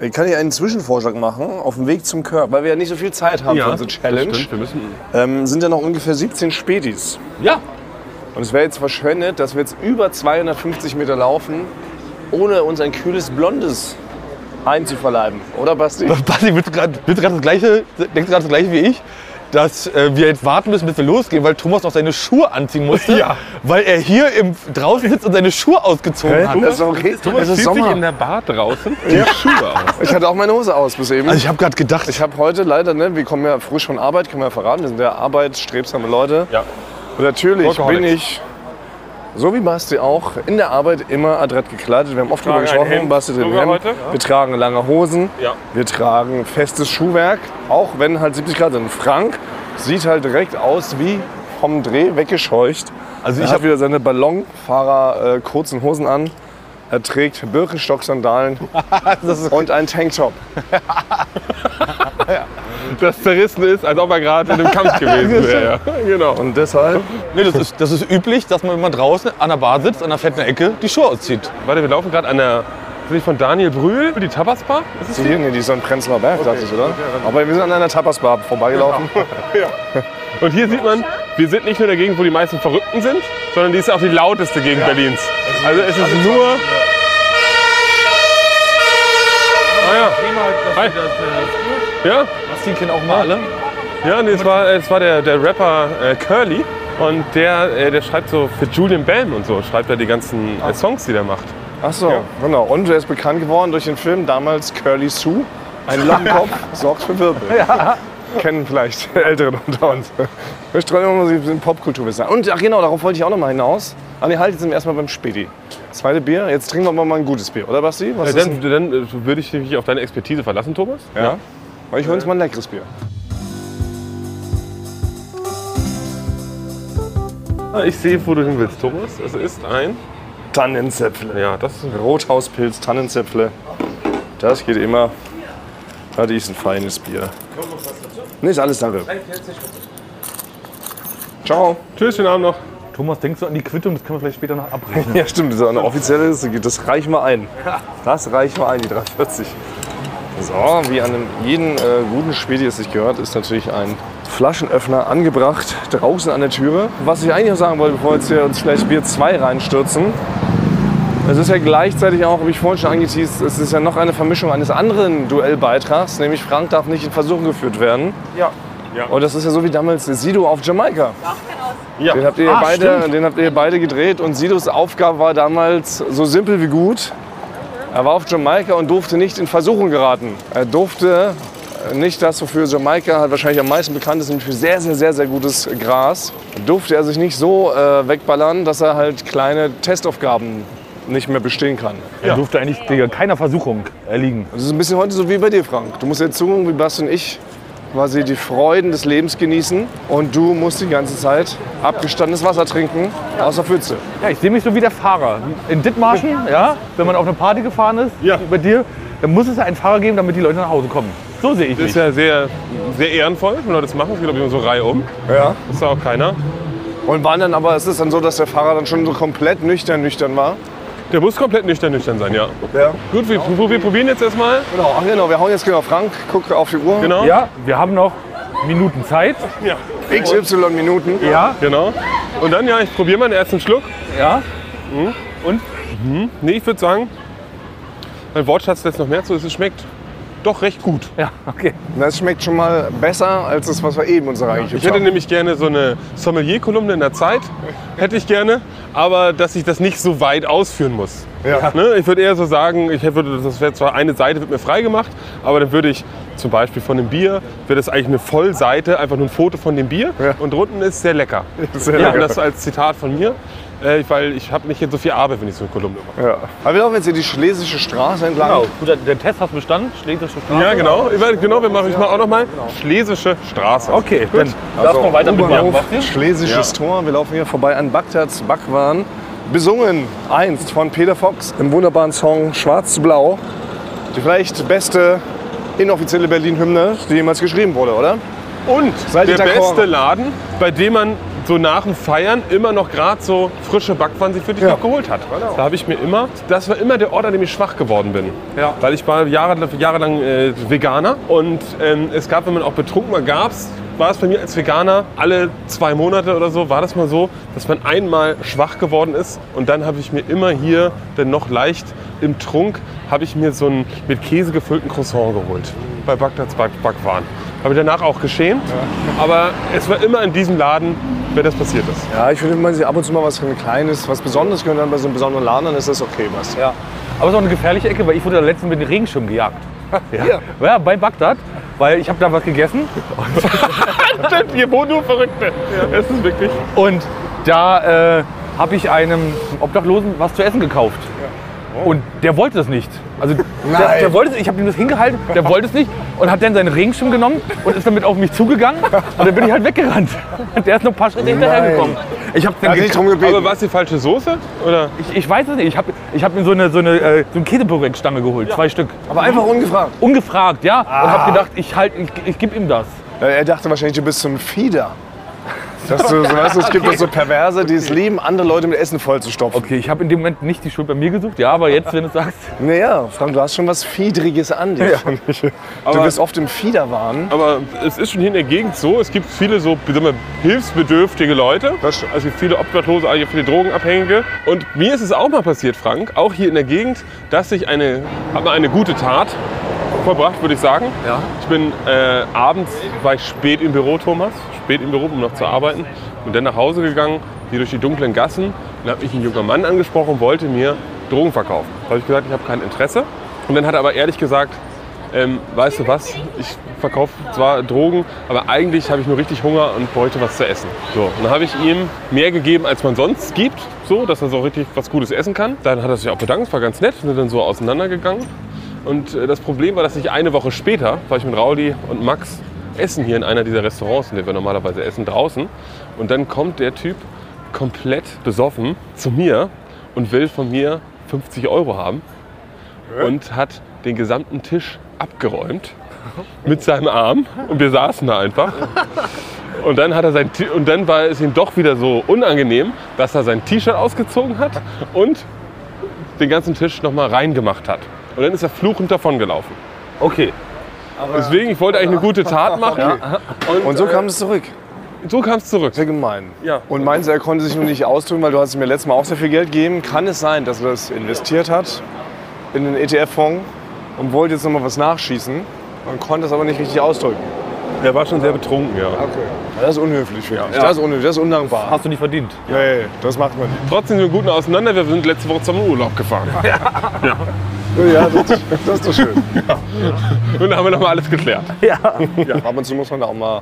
Ich kann hier einen Zwischenvorschlag machen auf dem Weg zum Körper, weil wir ja nicht so viel Zeit haben für unsere Challenge. Stimmt, wir müssen. Ähm, sind ja noch ungefähr 17 Spätis. Ja, Und es wäre jetzt verschwendet, dass wir jetzt über 250 Meter laufen, ohne uns ein kühles Blondes einzuverleiben. Oder Basti? Basti, willst du gerade das gleiche, denkst du gerade das gleiche wie ich? Dass äh, wir jetzt warten müssen, bis wir losgehen, weil Thomas noch seine Schuhe anziehen musste. Ja. Weil er hier im, draußen sitzt und seine Schuhe ausgezogen hat. Das ist okay. Thomas es ist zieht sich Sommer. in der Bar draußen die Schuhe aus. Ich hatte auch meine Hose aus bis eben. Also ich habe gerade gedacht, Ich habe heute leider, ne, wir kommen ja frisch von Arbeit, können wir ja verraten, wir sind ja arbeitsstrebsame Leute. Ja. Und natürlich bin ich, so wie Basti auch, in der Arbeit immer adrett gekleidet. Wir haben oft darüber gesprochen, Basti trägt Hemd. heute. Wir tragen lange Hosen, Ja. wir tragen festes Schuhwerk, auch wenn halt 70 Grad sind. Frank sieht halt direkt aus wie vom Dreh weggescheucht. Also ich hat hab- wieder seine Ballonfahrer äh, kurzen Hosen an. Er trägt Birkenstock-Sandalen und einen Tanktop. das zerrissen ist, als ob er gerade in einem Kampf gewesen wäre. Ja. Genau. Und deshalb, Nee, das, ist, das ist üblich, dass man, wenn man draußen an der Bar sitzt, an der fetten Ecke, die Schuhe auszieht. Warte, wir laufen gerade an der sind die von Daniel Brühl, die Tapasbar. Ist es die hier, nee, die ist so ein Prenzlauer Berg, dachte ich, oder? Aber wir sind an einer Tapasbar vorbeigelaufen. Und hier sieht man, wir sind nicht nur der Gegend, wo die meisten Verrückten sind, sondern die ist auch die lauteste Gegend Berlins. Also es ist nur. Ah ja. Hi. Ja, Die kennen auch mal alle. ja nee, es war, es war der, der Rapper äh, Curly. Und der, äh, der schreibt so für Julian Bam und so, schreibt er die ganzen äh, Songs, die der macht. Ach so, genau. Und er ist bekannt geworden durch den Film damals Curly Sue. Ein Lampenkopf sorgt für Wirbel. Kennen vielleicht Älteren unter uns. Wir streuen immer so ein bisschen Popkulturwissen. Und ach genau, darauf wollte ich auch noch mal hinaus. Ah nee, halt, jetzt sind wir erstmal beim Späti. Zweite Bier, jetzt trinken wir mal ein gutes Bier, oder Basti? Was ist dann dann äh, würde ich mich auf deine Expertise verlassen, Thomas. Ja? Weil ich hole uns mal ein leckeres Bier. Ah, Ich sehe, wo du hin willst, Thomas. Es ist ein. Tannenzäpfle. Ja, das ist ein Rothauspilz, Tannenzäpfle. Das geht immer. Das ist ein feines Bier. Nee, ist alles danke. Ciao. Tschüss, schönen Abend noch. Thomas, denkst du an die Quittung? Das können wir vielleicht später noch abrechnen. Ja, stimmt, das ist eine offizielle Liste. Das reicht mal ein. Das reicht mal ein, die 340. So, wie an einem jeden äh, guten Späti es sich gehört, ist natürlich ein Flaschenöffner angebracht draußen an der Türe. Was ich eigentlich noch sagen wollte, bevor wir jetzt hier uns vielleicht Bier 2 reinstürzen, es ist ja gleichzeitig auch, wie ich vorhin schon angeteased, es ist ja noch eine Vermischung eines anderen Duellbeitrags, nämlich Frank darf nicht in Versuchung geführt werden. Ja. Und das ist ja so wie damals Sido auf Jamaika. Ja. Den habt, ihr beide, den habt ihr beide gedreht und Sidos Aufgabe war damals so simpel wie gut. Er war auf Jamaika und durfte nicht in Versuchung geraten. Er durfte nicht das, wofür Jamaika halt wahrscheinlich am meisten bekannt ist, nämlich für sehr, sehr, sehr, sehr gutes Gras. Durfte er sich nicht so äh, wegballern, dass er halt kleine Testaufgaben nicht mehr bestehen kann. Er durfte eigentlich Digga, keiner Versuchung erliegen. Das ist ein bisschen heute so wie bei dir, Frank. Du musst jetzt zugucken, wie Basti und ich quasi die Freuden des Lebens genießen und du musst die ganze Zeit abgestandenes Wasser trinken aus der Pfütze. Ja, ich sehe mich so wie der Fahrer. In Dithmarschen, ja, wenn man auf eine Party gefahren ist, Ja. wie bei dir, dann muss es ja einen Fahrer geben, damit die Leute nach Hause kommen. So sehe ich Das mich. ist ja sehr, sehr ehrenvoll, wenn Leute das machen. Das geht, glaube ich, immer so Reihe um. Ja. Das ist auch keiner. Und waren dann aber, ist es dann so, dass der Fahrer dann schon so komplett nüchtern nüchtern war? Der muss komplett nüchtern nüchtern sein, ja. Ja. Gut, wir, wir probieren jetzt erstmal. Genau, ach genau, wir hauen jetzt genau Frank, guck auf die Uhr. Genau. Ja, wir haben noch Minuten Zeit. Ja. XY Minuten. Ja, Genau. Und dann, ja, ich probiere mal den ersten Schluck. ja. Nee, ich würde sagen, mein Wortschatz lässt noch mehr zu. Es schmeckt doch recht gut. Ja, okay. Das schmeckt schon mal besser als das, was wir eben uns eigentlich Ich hätte nämlich gerne so eine Sommelier-Kolumne in der Zeit. Hätte ich gerne. Aber dass ich das nicht so weit ausführen muss. Ja. Ne? Ich würde eher so sagen, ich würde, das wäre zwar eine Seite wird mir freigemacht, aber dann würde ich zum Beispiel von dem Bier, wäre das eigentlich eine Vollseite, einfach nur ein Foto von dem Bier Ja. und drunten ist sehr lecker. Sehr ja, lecker. Das als Zitat von mir, äh, weil ich habe nicht jetzt so viel Arbeit, wenn ich so eine Kolumne mache. Ja. Aber wir laufen jetzt hier die Schlesische Straße entlang. Genau. Gut, der- Test hat bestanden. Schlesische Straße. Ja, genau. Ich weiß- genau wir machen, ich mache auch noch mal Schlesische Straße. Okay, dann lass mal weiter mit Oberhof, Basti. Schlesisches Tor. Wir laufen hier vorbei an Bagdads Backwaren. Besungen einst von Peter Fox im wunderbaren Song Schwarz zu Blau. Die vielleicht beste inoffizielle Berlin-Hymne, die jemals geschrieben wurde, oder? Und Seid der beste Laden, bei dem man so nach dem Feiern immer noch gerade so frische Backwaren sich für dich Ja. noch geholt hat. Da habe ich mir immer, das war immer der Ort, an dem ich schwach geworden bin. Ja. Weil ich war jahre, jahrelang äh, Veganer und ähm, es gab, wenn man auch betrunken war, gab's war es bei mir als Veganer alle zwei Monate oder so, war das mal so, dass man einmal schwach geworden ist und dann habe ich mir immer hier, dann noch leicht im Trunk, habe ich mir so einen mit Käse gefüllten Croissant geholt. Bei Bagdads Back Backwaren. Habe ich danach auch geschämt, aber es war immer in diesem Laden, wenn das passiert ist. Ja, ich finde, wenn man sich ab und zu mal was Kleines, was Besonderes gehört, dann bei so einem besonderen Laden, dann ist das okay was. Ja. Aber es ist auch eine gefährliche Ecke, weil ich wurde da letztens mit dem Regenschirm gejagt. Ja, ja bei Bagdad, weil ich habe da was gegessen Hier wohnen nur Verrückte. Es ist wirklich. und da äh, habe ich einem Obdachlosen was zu essen gekauft. Und der wollte das nicht. Also der, der wollte ich habe ihm das hingehalten, der wollte es nicht und hat dann seinen Regenschirm genommen und ist damit auf mich zugegangen und dann bin ich halt weggerannt. Und der ist noch ein paar Schritte hinterhergekommen. Ich habe hat nicht drum gebeten. Aber war es die falsche Soße? Oder? ich, ich weiß es nicht. Ich habe ich hab mir so eine, so eine, äh, so eine Käseburek-Stange geholt, zwei Stück. Aber einfach ungefragt. Ungefragt, ja. Und habe gedacht, ich, halt, ich, ich gebe ihm das. Äh, Er dachte wahrscheinlich, du bist so ein Fieder. Dass du, so, weißt du, es gibt doch so Perverse, die es lieben, andere Leute mit Essen vollzustopfen. Okay, ich habe in dem Moment nicht die Schuld bei mir gesucht, ja, aber jetzt, wenn du sagst, Naja, Frank, du hast schon was Fiedriges an dir. finde ich. Du Aber- bist oft im Fiederwahn. Aber es ist schon hier in der Gegend so, es gibt viele so wir, hilfsbedürftige Leute. Das. Also viele Obdachlose, eigentlich viele Drogenabhängige. Und mir ist es auch mal passiert, Frank, auch hier in der Gegend, dass ich eine, hab mal eine gute Tat vollbracht, würde ich sagen. Ja. Ich bin äh, abends, war ich spät im Büro, Thomas, spät im Büro, um noch zu arbeiten. Und dann nach Hause gegangen, hier durch die dunklen Gassen. Dann hat mich ein junger Mann angesprochen, wollte mir Drogen verkaufen. Da habe ich gesagt, ich habe kein Interesse. Und dann hat er aber ehrlich gesagt, ähm, weißt du was, ich verkaufe zwar Drogen, aber eigentlich habe ich nur richtig Hunger und bräuchte was zu essen. So, und dann habe ich ihm mehr gegeben, als man sonst gibt, so, dass er so richtig was Gutes essen kann. Dann hat er sich auch bedankt, war ganz nett, sind dann so auseinandergegangen. Und äh, das Problem war, dass ich eine Woche später, war ich mit Rauli und Max essen hier in einer dieser Restaurants, in denen wir normalerweise essen, draußen. Und dann kommt der Typ komplett besoffen zu mir und will von mir 50 Euro haben und hat den gesamten Tisch abgeräumt mit seinem Arm und wir saßen da einfach. Und dann, hat er sein, und dann war es ihm doch wieder so unangenehm, dass er sein T-Shirt ausgezogen hat und den ganzen Tisch nochmal reingemacht hat. Und dann ist er fluchend davongelaufen. okay. Deswegen, ich wollte eigentlich eine gute Tat machen. Und, Und so äh, kam es zurück. so kam es zurück. Sehr gemein. Ja. Und meinst du, er konnte sich nur nicht ausdrücken, weil du hast ja letztes Mal auch sehr viel Geld gegeben. Kann es sein, dass er das investiert hat in den ETF-Fonds und wollte jetzt nochmal was nachschießen und konnte es aber nicht richtig ausdrücken? Er war schon sehr betrunken, ja. Das ist unhöflich, finde ich. Ja. Das ist unhöflich, das ist undankbar. Hast du nicht verdient. Nee, das macht man nicht. Trotzdem sind wir gut auseinander. Wir sind letzte Woche zum Urlaub gefahren. Ja, das, das ist doch schön. Und da haben wir nochmal alles geklärt. Ab und zu muss man da auch mal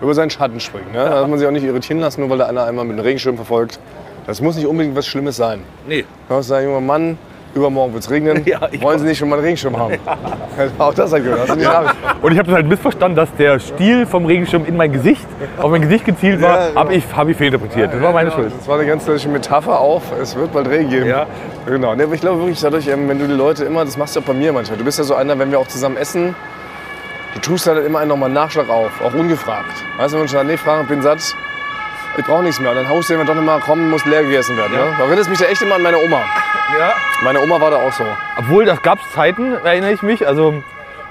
über seinen Schatten springen. Ne? Da darf man sich auch nicht irritieren lassen, nur weil da einer einmal mit einem Regenschirm verfolgt. Das muss nicht unbedingt was Schlimmes sein. Nee. Du kannst sagen, junger Mann, übermorgen wird es regnen. Ja, ich Wollen Sie nicht schon mal einen Regenschirm haben? auch das hat gehört. Ja. Und ich habe das halt missverstanden, dass der Stiel vom Regenschirm in mein Gesicht, auf mein Gesicht gezielt war, Ja, genau. habe ich, hab ich fehlinterpretiert. Das war meine Schuld. Das war eine ganz deutliche Metapher auf, es wird bald Regen geben. Ja. Genau. Nee, aber ich glaube wirklich dadurch, ähm, wenn du die Leute immer, das machst du auch bei mir manchmal. Du bist ja so einer, wenn wir auch zusammen essen, du tust halt immer einen nochmal Nachschlag auf, auch ungefragt. Weißt du, wenn schon sagt, nee, ich bin satt, ich brauche nichts mehr. Und dann haust du immer doch immer, komm, muss leer gegessen werden. Ne? Da erinnerst mich da echt immer an meine Oma. Ja. Meine Oma war da auch so. Obwohl, das gab es Zeiten, erinnere ich mich, also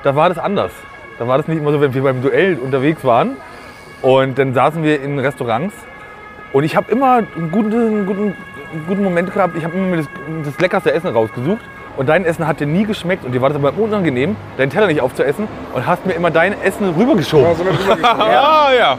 da war das anders. Da war das nicht immer so, wenn wir beim Duell unterwegs waren und dann saßen wir in Restaurants und ich habe immer einen guten, einen, guten, einen guten Moment gehabt. Ich habe immer mir das, das leckerste Essen rausgesucht und dein Essen hat dir nie geschmeckt und dir war das aber unangenehm, deinen Teller nicht aufzuessen und hast mir immer dein Essen rübergeschoben. Ah, ja. Ja,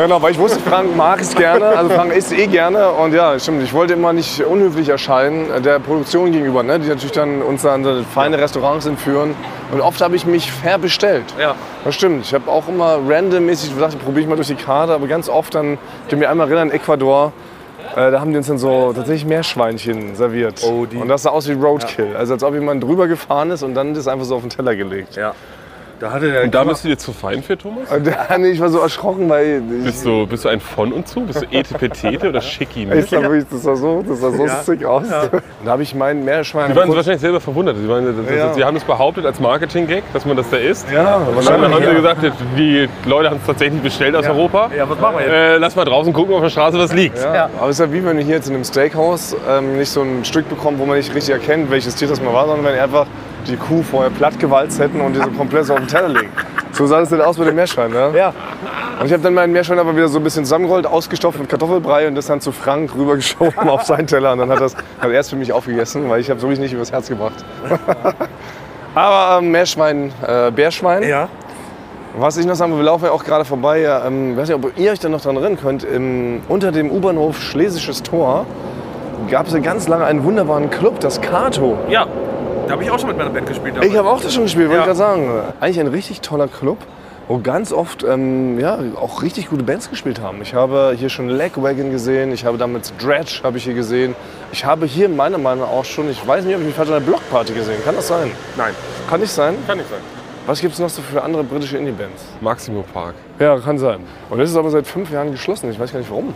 genau, weil ich wusste, Frank mag es gerne. Also Frank isst eh gerne. Und ja, stimmt, ich wollte immer nicht unhöflich erscheinen der Produktion gegenüber, ne? die natürlich dann uns an so feine Restaurants entführen. Und oft habe ich mich fair bestellt. Ja. Das stimmt. Ich habe auch immer randommäßig gedacht, probiere ich mal durch die Karte. Aber ganz oft dann, ich kann mich einmal erinnern, in Ecuador, äh, da haben die uns dann so tatsächlich Meerschweinchen serviert. Oh, und das sah aus wie Roadkill. Also als ob jemand drüber gefahren ist und dann das einfach so auf den Teller gelegt. Ja. Da hatte der Und da bist du dir zu fein für, Thomas? Und dann, ich war so erschrocken, weil ich, Bist du, bist du ein von und zu? Bist du Etepetete oder Schicki? Ich wirklich, das sah so, das sah so sick aus. Da habe ich mein Meerschwein. Die waren wahrscheinlich selber verwundert. Sie, waren, das, Ja. sie haben es behauptet als Marketing-Gag, dass man das da isst. ja, Und dann haben sie gesagt, die Leute haben es tatsächlich bestellt aus Europa. Ja, was machen wir jetzt? Äh, lass mal draußen gucken auf der Straße, was liegt. Ja. Aber es ist ja wie wenn wir hier jetzt in einem Steakhouse ähm, nicht so ein Stück bekommen, wo man nicht richtig erkennt, welches Tier das mal war, sondern wenn einfach die Kuh vorher platt gewalzt hätten und die so komplett so auf den Teller legen. So sah das denn aus mit dem Meerschwein, ne? Ja. Und ich habe dann meinen Meerschwein aber wieder so ein bisschen zusammengerollt, ausgestopft mit Kartoffelbrei und das dann zu Frank rübergeschoben auf seinen Teller. Und dann hat, das, hat er es für mich aufgegessen, weil ich habe es wirklich nicht übers Herz gebracht. aber ähm, Meerschwein, äh, Bärschwein. Ja. Was ich noch sagen will, wir laufen ja auch gerade vorbei. Ja, ähm, weiß nicht, ob ihr euch da noch dran erinnern könnt. Im, unter dem U-Bahnhof Schlesisches Tor gab es ja ganz lange einen wunderbaren Club, das Kato. Ja. Da habe ich auch schon mit meiner Band gespielt. Ich habe auch das schon gespielt, wollte Ja. ich gerade sagen. Eigentlich ein richtig toller Club. wo ganz oft ähm, ja, auch richtig gute Bands gespielt haben. Ich habe hier schon Legwagon gesehen, ich habe damals Dredge habe ich hier gesehen. Ich habe hier meiner Meinung nach auch schon, ich weiß nicht, ob ich mich falsch an der Blockparty gesehen. Kann das sein? Nein, Kann nicht sein? kann nicht sein. Was gibt es noch so für andere britische Indie-Bands? Maximo Park. Ja, kann sein. Und das ist aber seit fünf Jahren geschlossen. Ich weiß gar nicht warum.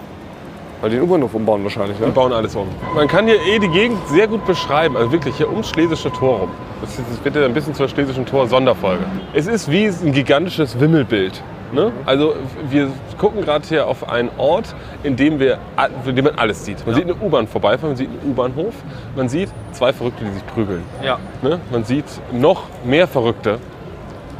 Weil die den U-Bahnhof umbauen wahrscheinlich, Die ne? bauen alles um. Man kann hier eh die Gegend sehr gut beschreiben. Also wirklich hier ums Schlesische Tor rum. Das ist- das wird ja ein bisschen zur Schlesischen Tor Sonderfolge. Es ist wie ein gigantisches Wimmelbild. Ne? Also wir gucken gerade hier auf einen Ort, in dem, wir, in dem man alles sieht. Man sieht eine U-Bahn vorbeifahren, man sieht einen U-Bahnhof, man sieht zwei Verrückte, die sich prügeln. Ja. Ne? Man sieht noch mehr Verrückte,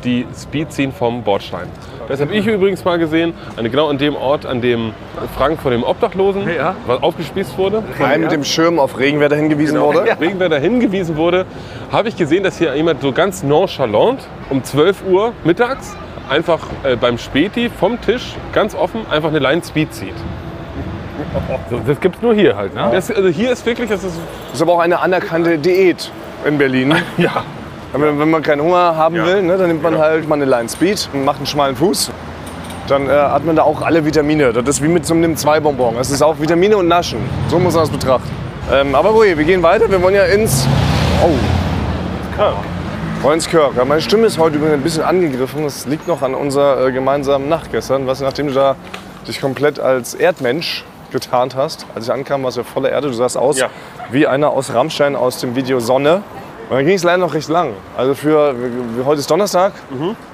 die Speed ziehen vom Bordstein. Das habe ich übrigens mal gesehen, an- genau an dem Ort, an dem Frank vor dem Obdachlosen Ja. was aufgespießt wurde. Ein mit dem Schirm auf Regenwetter hingewiesen wurde. Regenwetter hingewiesen wurde, habe ich gesehen, dass hier jemand so ganz nonchalant um 12 Uhr mittags einfach äh, beim Späti vom Tisch ganz offen einfach eine Line Speed zieht. So, das gibt's nur hier halt, ne? Das, also hier ist wirklich, das ist Das ist aber auch eine anerkannte Diät in Berlin. ja, Wenn, wenn man keinen Hunger haben will, ne, dann nimmt man halt mal eine Line Speed und macht einen schmalen Fuß. Dann äh, hat man da auch alle Vitamine. Das ist wie mit so einem Nimm-2-Bonbon. Es ist auch Vitamine und Naschen. So muss man das betrachten. Ähm, aber Rui, wir gehen weiter. Wir wollen ja ins... Oh. Rollenskirk. Ja, meine Stimme ist heute übrigens ein bisschen angegriffen. Das liegt noch an unserer äh, gemeinsamen Nacht gestern. Was, nachdem du da dich komplett als Erdmensch getarnt hast. Als ich ankam, warst du ja voller Erde. Du sahst aus Ja. wie einer aus Rammstein aus dem Video Sonne. Und dann ging es leider noch recht lang. Also für, heute ist Donnerstag,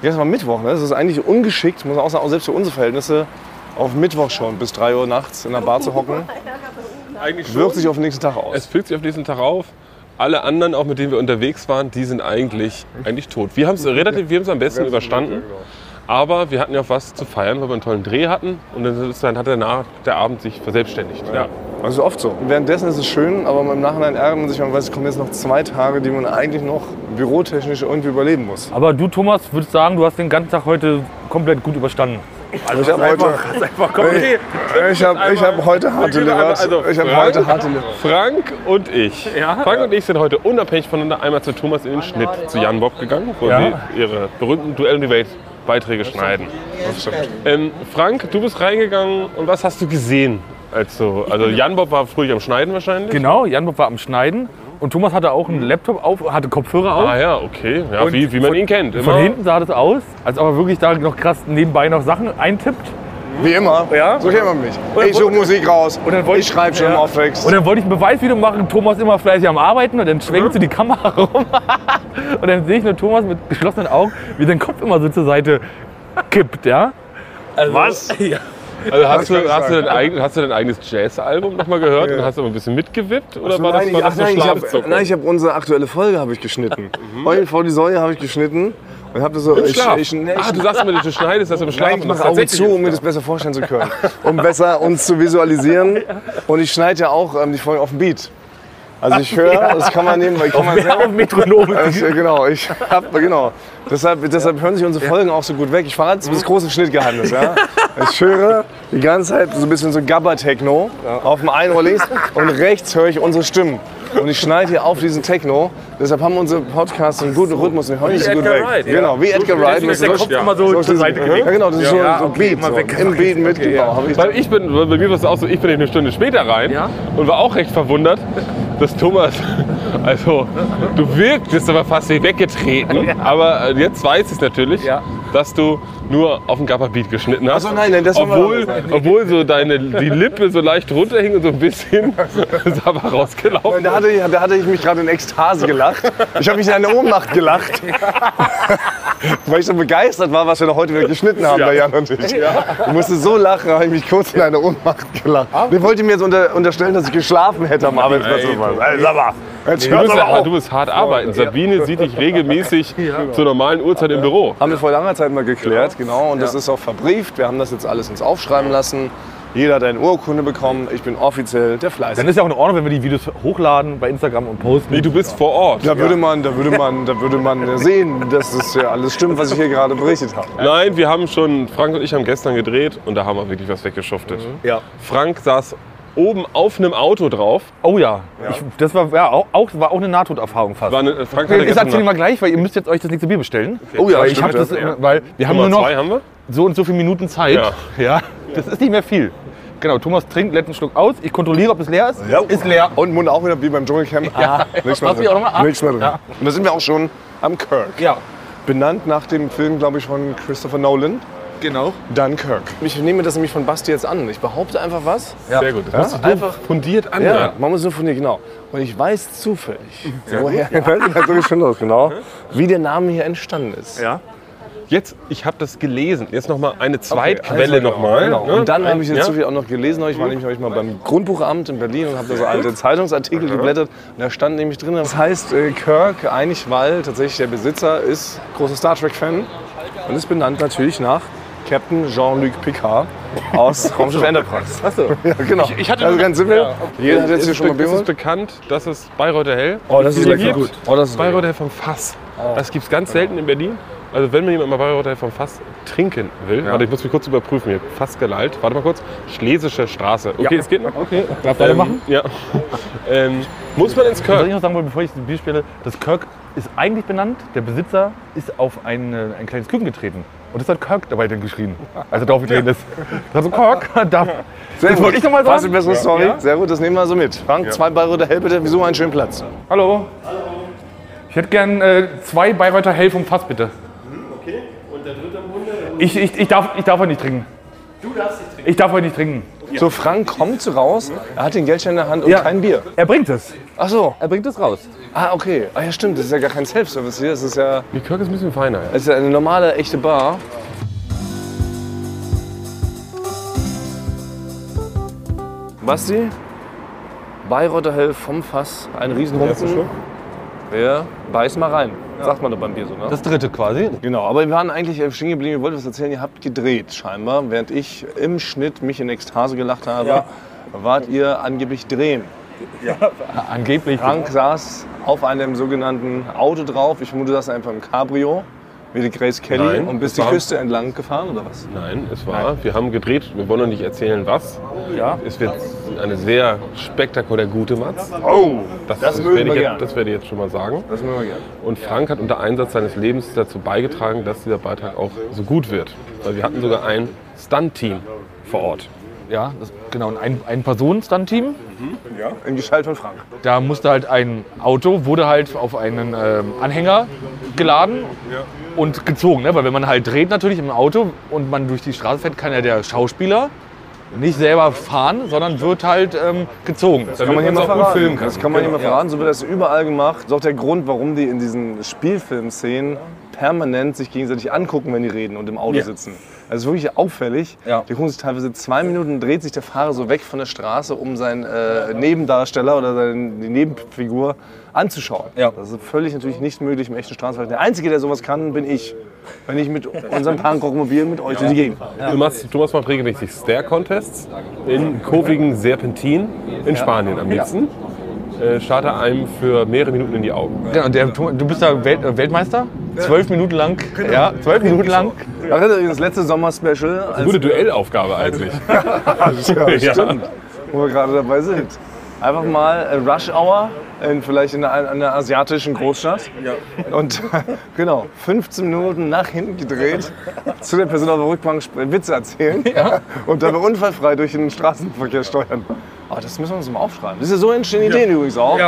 gestern war Mittwoch. Ne? Das ist eigentlich ungeschickt, muss man auch sagen, auch selbst für unsere Verhältnisse, auf Mittwoch schon bis 3 Uhr nachts in der Bar zu hocken. eigentlich Wirkt sich auf den nächsten Tag aus. Es fühlt sich auf diesen Tag auf. Alle anderen, auch mit denen wir unterwegs waren, die sind eigentlich, eigentlich tot. Wir haben es relativ, wir haben es am besten überstanden. Aber wir hatten ja auch was zu feiern, weil wir einen tollen Dreh hatten. Und dann, ist, hat danach der Abend sich verselbstständigt. Ja. Also oft so. Währenddessen ist es schön, aber im Nachhinein ärgert man sich, man weiß, es kommen jetzt noch zwei Tage, die man eigentlich noch bürotechnisch irgendwie überleben muss. Aber du, Thomas, würdest sagen, du hast den ganzen Tag heute komplett gut überstanden. Also ich habe heute, Okay. ich hab, ich hab heute hart delivered. Also, ich habe Frank- heute hart delivered. Frank und ich. Frank und ich sind heute unabhängig voneinander einmal zu Thomas in den Schnitt, zu Jan Bob gegangen, wo Ja. sie ihre berühmten Duell um die Welt Beiträge schneiden. Ähm, Frank, du bist reingegangen und was hast du gesehen? Als du, also Jan Bob war früher am Schneiden wahrscheinlich. Genau, Jan war am Schneiden und Thomas hatte auch einen Laptop auf, hatte Kopfhörer auf. Ah ja, okay. Ja, Und wie, wie man von- ihn kennt. Von hinten sah das aus, als ob er wirklich da noch krass nebenbei noch Sachen eintippt. Wie immer. Ja. So kennt man mich. Ich suche Musik raus. Und dann wollte ich schreibe schon ja. im Aufwächst. Und dann wollte ich ein Beweisvideo machen, Thomas immer fleißig am Arbeiten und dann schwenkt so die Kamera rum. und dann sehe ich nur Thomas mit geschlossenen Augen, wie sein Kopf immer so zur Seite kippt, ja. Also, Was? Ja. Also hast, du, ich hast, du dein eigen, hast du dein eigenes Jazz-Album nochmal gehört und hast aber ein bisschen mitgewippt? Oder war das, nein, war ich, das ach, nein, ich habe Schlafzucker? nein, ich hab unsere aktuelle Folge habe ich geschnitten. Eulen vor die Säue habe ich geschnitten und das so. Im ich, Schlaf. ich, ah, ich, du sagst immer, du schneidest das im Schlaf. Nein, ich mache das Augen zu, um mir das besser vorstellen zu können. Um besser uns zu visualisieren. Und ich schneide ja auch ähm, die Folge auf dem Beat. Also ich höre, das kann man nehmen, weil ich kann man Wer auf Metronom Ich, äh, genau, ich hab, genau. Deshalb, deshalb hören sich unsere Folgen auch so gut weg. Ich verrate jetzt das große Schnittgeheimnis. Ja? Ich höre die ganze Zeit so ein bisschen so Gabba-Techno auf dem einen Ohr links und rechts höre ich unsere Stimmen. Und ich schneide hier auf diesen Techno. Deshalb haben unsere Podcasts einen guten Rhythmus und hören nicht so gut Edgar weg. Wright, ja. Genau, wie Edgar Wright. Ist der mit Kopf so- immer so zur Seite Ja, gelegt. genau, das ist so, Ja, so okay, Beat. So. weg- Im Beat mitgebaut. Ich Weil ich bin, bei mir war es auch so, ich bin eine Stunde später rein Ja. und war auch recht verwundert, dass Thomas, also du wirktest aber fast wie weggetreten, aber äh, jetzt weiß ich natürlich, Ja. dass du nur auf den Gabba Beat geschnitten hast. Ach so, nein, nein, das war mal- obwohl, obwohl so deine die Lippe so leicht runterhing und so ein bisschen aber rausgelaufen. Da hatte, ich, da hatte ich mich gerade in Ekstase gelacht. Ich habe mich in eine Ohnmacht gelacht. Weil ich so begeistert war, was wir da heute wieder geschnitten haben, der Jan und ich. Ich musste so lachen, habe ich mich kurz in eine Ohnmacht gelacht. Der wollte mir jetzt unter, unterstellen, dass ich geschlafen hätte am Arbeitsplatz. Ey, mal, jetzt Du musst, aber ja, du musst hart arbeiten. Sabine sieht dich regelmäßig zur normalen Uhrzeit im Büro. Haben wir vor langer Zeit mal geklärt, genau. Und das ist auch verbrieft. Wir haben das jetzt alles uns aufschreiben lassen. Jeder hat eine Urkunde bekommen. Ich bin offiziell der Fleiß. Dann ist ja auch in Ordnung, wenn wir die Videos hochladen bei Instagram und posten. Nee, du bist vor Ort. Da würde man, da würde man, da würde man sehen, dass das ja alles stimmt, was ich hier gerade berichtet habe. Nein, wir haben schon, Frank und ich haben gestern gedreht und da haben wir wirklich was weggeschuftet. Ja. Frank saß oben auf einem Auto drauf. Oh ja, Ich, das war, ja, auch, auch, war auch eine Nahtoderfahrung fast. War eine, Frank gestern erzählen Nacht- wir gleich, weil ihr müsst jetzt euch das nächste Bier bestellen. Oh ja, weil ich stimmt, hab das, ja. weil wir haben Nummer nur noch zwei haben wir. so und so viele Minuten Zeit. Ja. Ja. das ist nicht mehr viel. Genau, Thomas trinkt letzten Schluck aus. Ich kontrolliere, ob es leer ist. Ja. Ist leer. Und Mund auch wieder wie beim Dschungelcamp. Ah, nichts mehr drin. auch noch mal? Nichts mehr drin. Ja. Und da sind wir auch schon am Kirk. Ja, Benannt nach dem Film, glaube ich, von Christopher Nolan. Genau. Dunkirk. Ich nehme das nämlich von Basti jetzt an. Ich behaupte einfach was. Sehr gut. Das musst du so Einfach- fundiert Ja, anhören. man muss nur von dir, genau. Und ich weiß zufällig, woher, ja. so schon aus, genau, wie der Name hier entstanden ist. Ja. Jetzt, ich habe das gelesen. Jetzt noch mal eine Zweitquelle Also, nochmal. Genau. ne? Und dann habe ich jetzt ja? so viel auch noch gelesen. Ich war nämlich heute mal beim Grundbuchamt in Berlin und habe da so alte Zeitungsartikel geblättert. Und da stand nämlich drin, das heißt äh, Kirk, eigentlich weil tatsächlich der Besitzer ist großer Star Trek-Fan und ist benannt natürlich nach Captain Jean-Luc Picard aus Raumschiff Enterprise. Achso. Ja, genau. Ich hatte also ganz simpel. Jeder hat jetzt Ist hier es schon mal be- Bier ist es geholt. bekannt, dass es Bayreuther Hell Oh, das ist lecker. gibt. Oh, das ist. Bayreuther Hell vom Fass. Das gibt es ganz selten in Berlin. Also wenn mir jemand mal Bayreuther Hell vom Fass trinken will, warte, ich muss mich kurz überprüfen hier. Fass gelallt. Warte mal kurz. Schlesische Straße. Okay, es geht noch. Okay, darf Ähm, machen? Ja. ähm, muss man ins Was Kirk? ich noch sagen wollte, bevor ich das Bier spiele, das Kirk ist eigentlich benannt. Der Besitzer ist auf ein, äh, ein kleines Küken getreten. Und das hat Kirk dabei dann geschrien, als er drauf getreten ist. Also Kirk, da, das wollte ich noch mal Fast sagen. bessere Story. Sehr gut, das nehmen wir so mit. Frank, zwei Bayreuther Hell bitte. Wieso einen schönen Platz? Hallo. Ich hätte gern äh, zwei Bayreuther Hell vom Fass, bitte. Okay, und der dritte im Bunde? Ich, ich, ich, darf, ich darf heute nicht trinken. Du darfst nicht trinken. Ich darf heute nicht trinken. So, Frank kommt so raus, er hat den Geldschein in der Hand und kein Bier. Er bringt es. Ach so. Er bringt es raus. Ah, okay. Ah ja, stimmt. Das ist ja gar kein Self-Service hier. Das ist ja, Die Kirk ist ein bisschen feiner. Ja. das ist ja eine normale, echte Bar. Basti, Bayreuther Hell vom Fass, ein Riesenhumpen. Ja, beiß mal rein. Sagt man doch beim Bier so, ne? Das dritte quasi. Genau, aber wir waren eigentlich äh, stehen geblieben, ihr wollt was erzählen, ihr habt gedreht scheinbar, während ich im Schnitt mich in Ekstase gelacht habe, wart ihr angeblich drehen. Angeblich. Frank saß auf einem sogenannten Auto drauf, ich vermute, das einfach im Cabrio, wie die Grace Kelly Nein, und bist es die Küste entlang gefahren oder was? Nein, es war. Wir haben gedreht. Wir wollen noch nicht erzählen, was. Ja. Es wird eine sehr spektakulär gute Matz. Oh, Das, Das das, werde ich jetzt, das werde ich jetzt schon mal sagen. das mögen wir gerne. Und Frank hat unter Einsatz seines Lebens dazu beigetragen, dass dieser Beitrag auch so gut wird. Weil wir hatten sogar ein Stunt-Team vor Ort. Ja, das, genau. Ein, ein Personen-Stunt-Team. In Gestalt von Frank. Da musste halt ein Auto, wurde halt auf einen ähm, Anhänger geladen und gezogen. Ne? Weil wenn man halt dreht natürlich im Auto und man durch die Straße fährt, kann ja der Schauspieler nicht selber fahren, sondern wird halt ähm, gezogen. Das kann man hier mal verraten. filmen kann. Das kann man hier mal verraten, so wird das überall gemacht. Das ist auch der Grund, warum die in diesen Spielfilmszenen permanent sich gegenseitig angucken, wenn die reden und im Auto sitzen. Also wirklich auffällig. Ja. Die gucken sich teilweise zwei Minuten, dreht sich der Fahrer so weg von der Straße, um seinen äh, Nebendarsteller oder seine, die Nebenfigur anzuschauen. Ja. Das ist völlig natürlich nicht möglich im echten Straßenverkehr. Der Einzige, der sowas kann, bin ich. Wenn ich mit unserem Punkrockmobil mit euch durch die Gegend fahre. Thomas, Thomas macht regelmäßig Stair-Contests in kurvigen Serpentin in Spanien am liebsten. Äh, starrt er einem für mehrere Minuten in die Augen. Genau, der, du bist da Welt, äh, Weltmeister? Zwölf Minuten lang. Ja, zwölf Minuten lang. Das ist übrigens das letzte Sommerspecial. als- Gute Duellaufgabe eigentlich. Ja, stimmt. Wo wir gerade dabei sind. Einfach mal äh, Rush Hour in, vielleicht in einer, einer asiatischen Großstadt. Und genau, 15 Minuten nach hinten gedreht, zu der Person auf der Rückbank Witze erzählen und dabei unfallfrei durch den Straßenverkehr steuern. Oh, das müssen wir uns mal aufschreiben. Das ist ja so entstehen Ideen übrigens auch.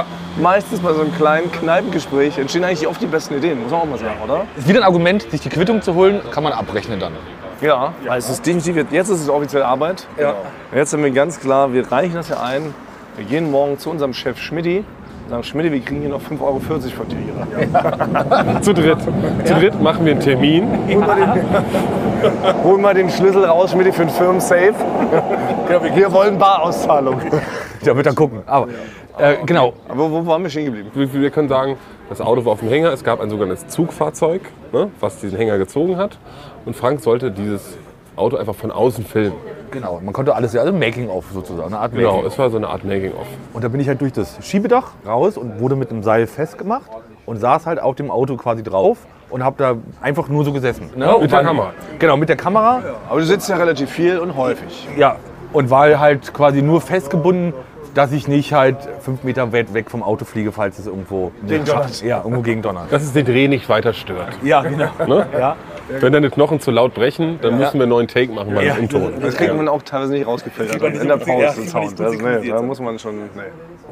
Meistens bei so einem kleinen Kneipengespräch entstehen eigentlich oft die besten Ideen, muss man auch mal sagen, oder? Ist wieder ein Argument, sich die Quittung zu holen, kann man abrechnen dann. Ja, also es ist definitiv, jetzt ist es offiziell Arbeit. Ja. Jetzt sind wir ganz klar, wir reichen das ja ein. Wir gehen morgen zu unserem Chef Schmidti sagen, Schmidti, wir kriegen hier noch 5,40 Euro von dir. Hier. Zu dritt. Zu dritt machen wir einen Termin. Hol mal den Schlüssel raus, Schmidti, für den Firmensafe. Wir wollen Barauszahlung. Da wird er gucken. Aber äh, genau, Aber wo waren wir stehen geblieben? Wir, wir können sagen, das Auto war auf dem Hänger. Es gab ein sogenanntes Zugfahrzeug, ne, was diesen Hänger gezogen hat. Und Frank sollte dieses Auto einfach von außen filmen. Genau. Man konnte alles, also Making-of sozusagen, eine Art Genau, Making-of. es war so eine Art Making-of. Und da bin ich halt durch das Schiebedach raus und wurde mit einem Seil festgemacht und saß halt auf dem Auto quasi drauf und habe da einfach nur so gesessen. Ne? Und mit der dann- Kamera. Genau, mit der Kamera. Aber du sitzt ja relativ viel und häufig. Ja. und war halt quasi nur festgebunden, dass ich nicht halt fünf Meter weit weg vom Auto fliege, falls es irgendwo gegen donnert. Ja, irgendwo gegen donnert. Dass es den Dreh nicht weiter stört. Ja, genau. Ne? Ja. Wenn deine Knochen zu laut brechen, dann müssen wir einen neuen Take machen bei dem Ton. Das kriegt man auch teilweise nicht rausgefiltert. In der Pause, den Sound. Also, nee, da muss man schon. Nee.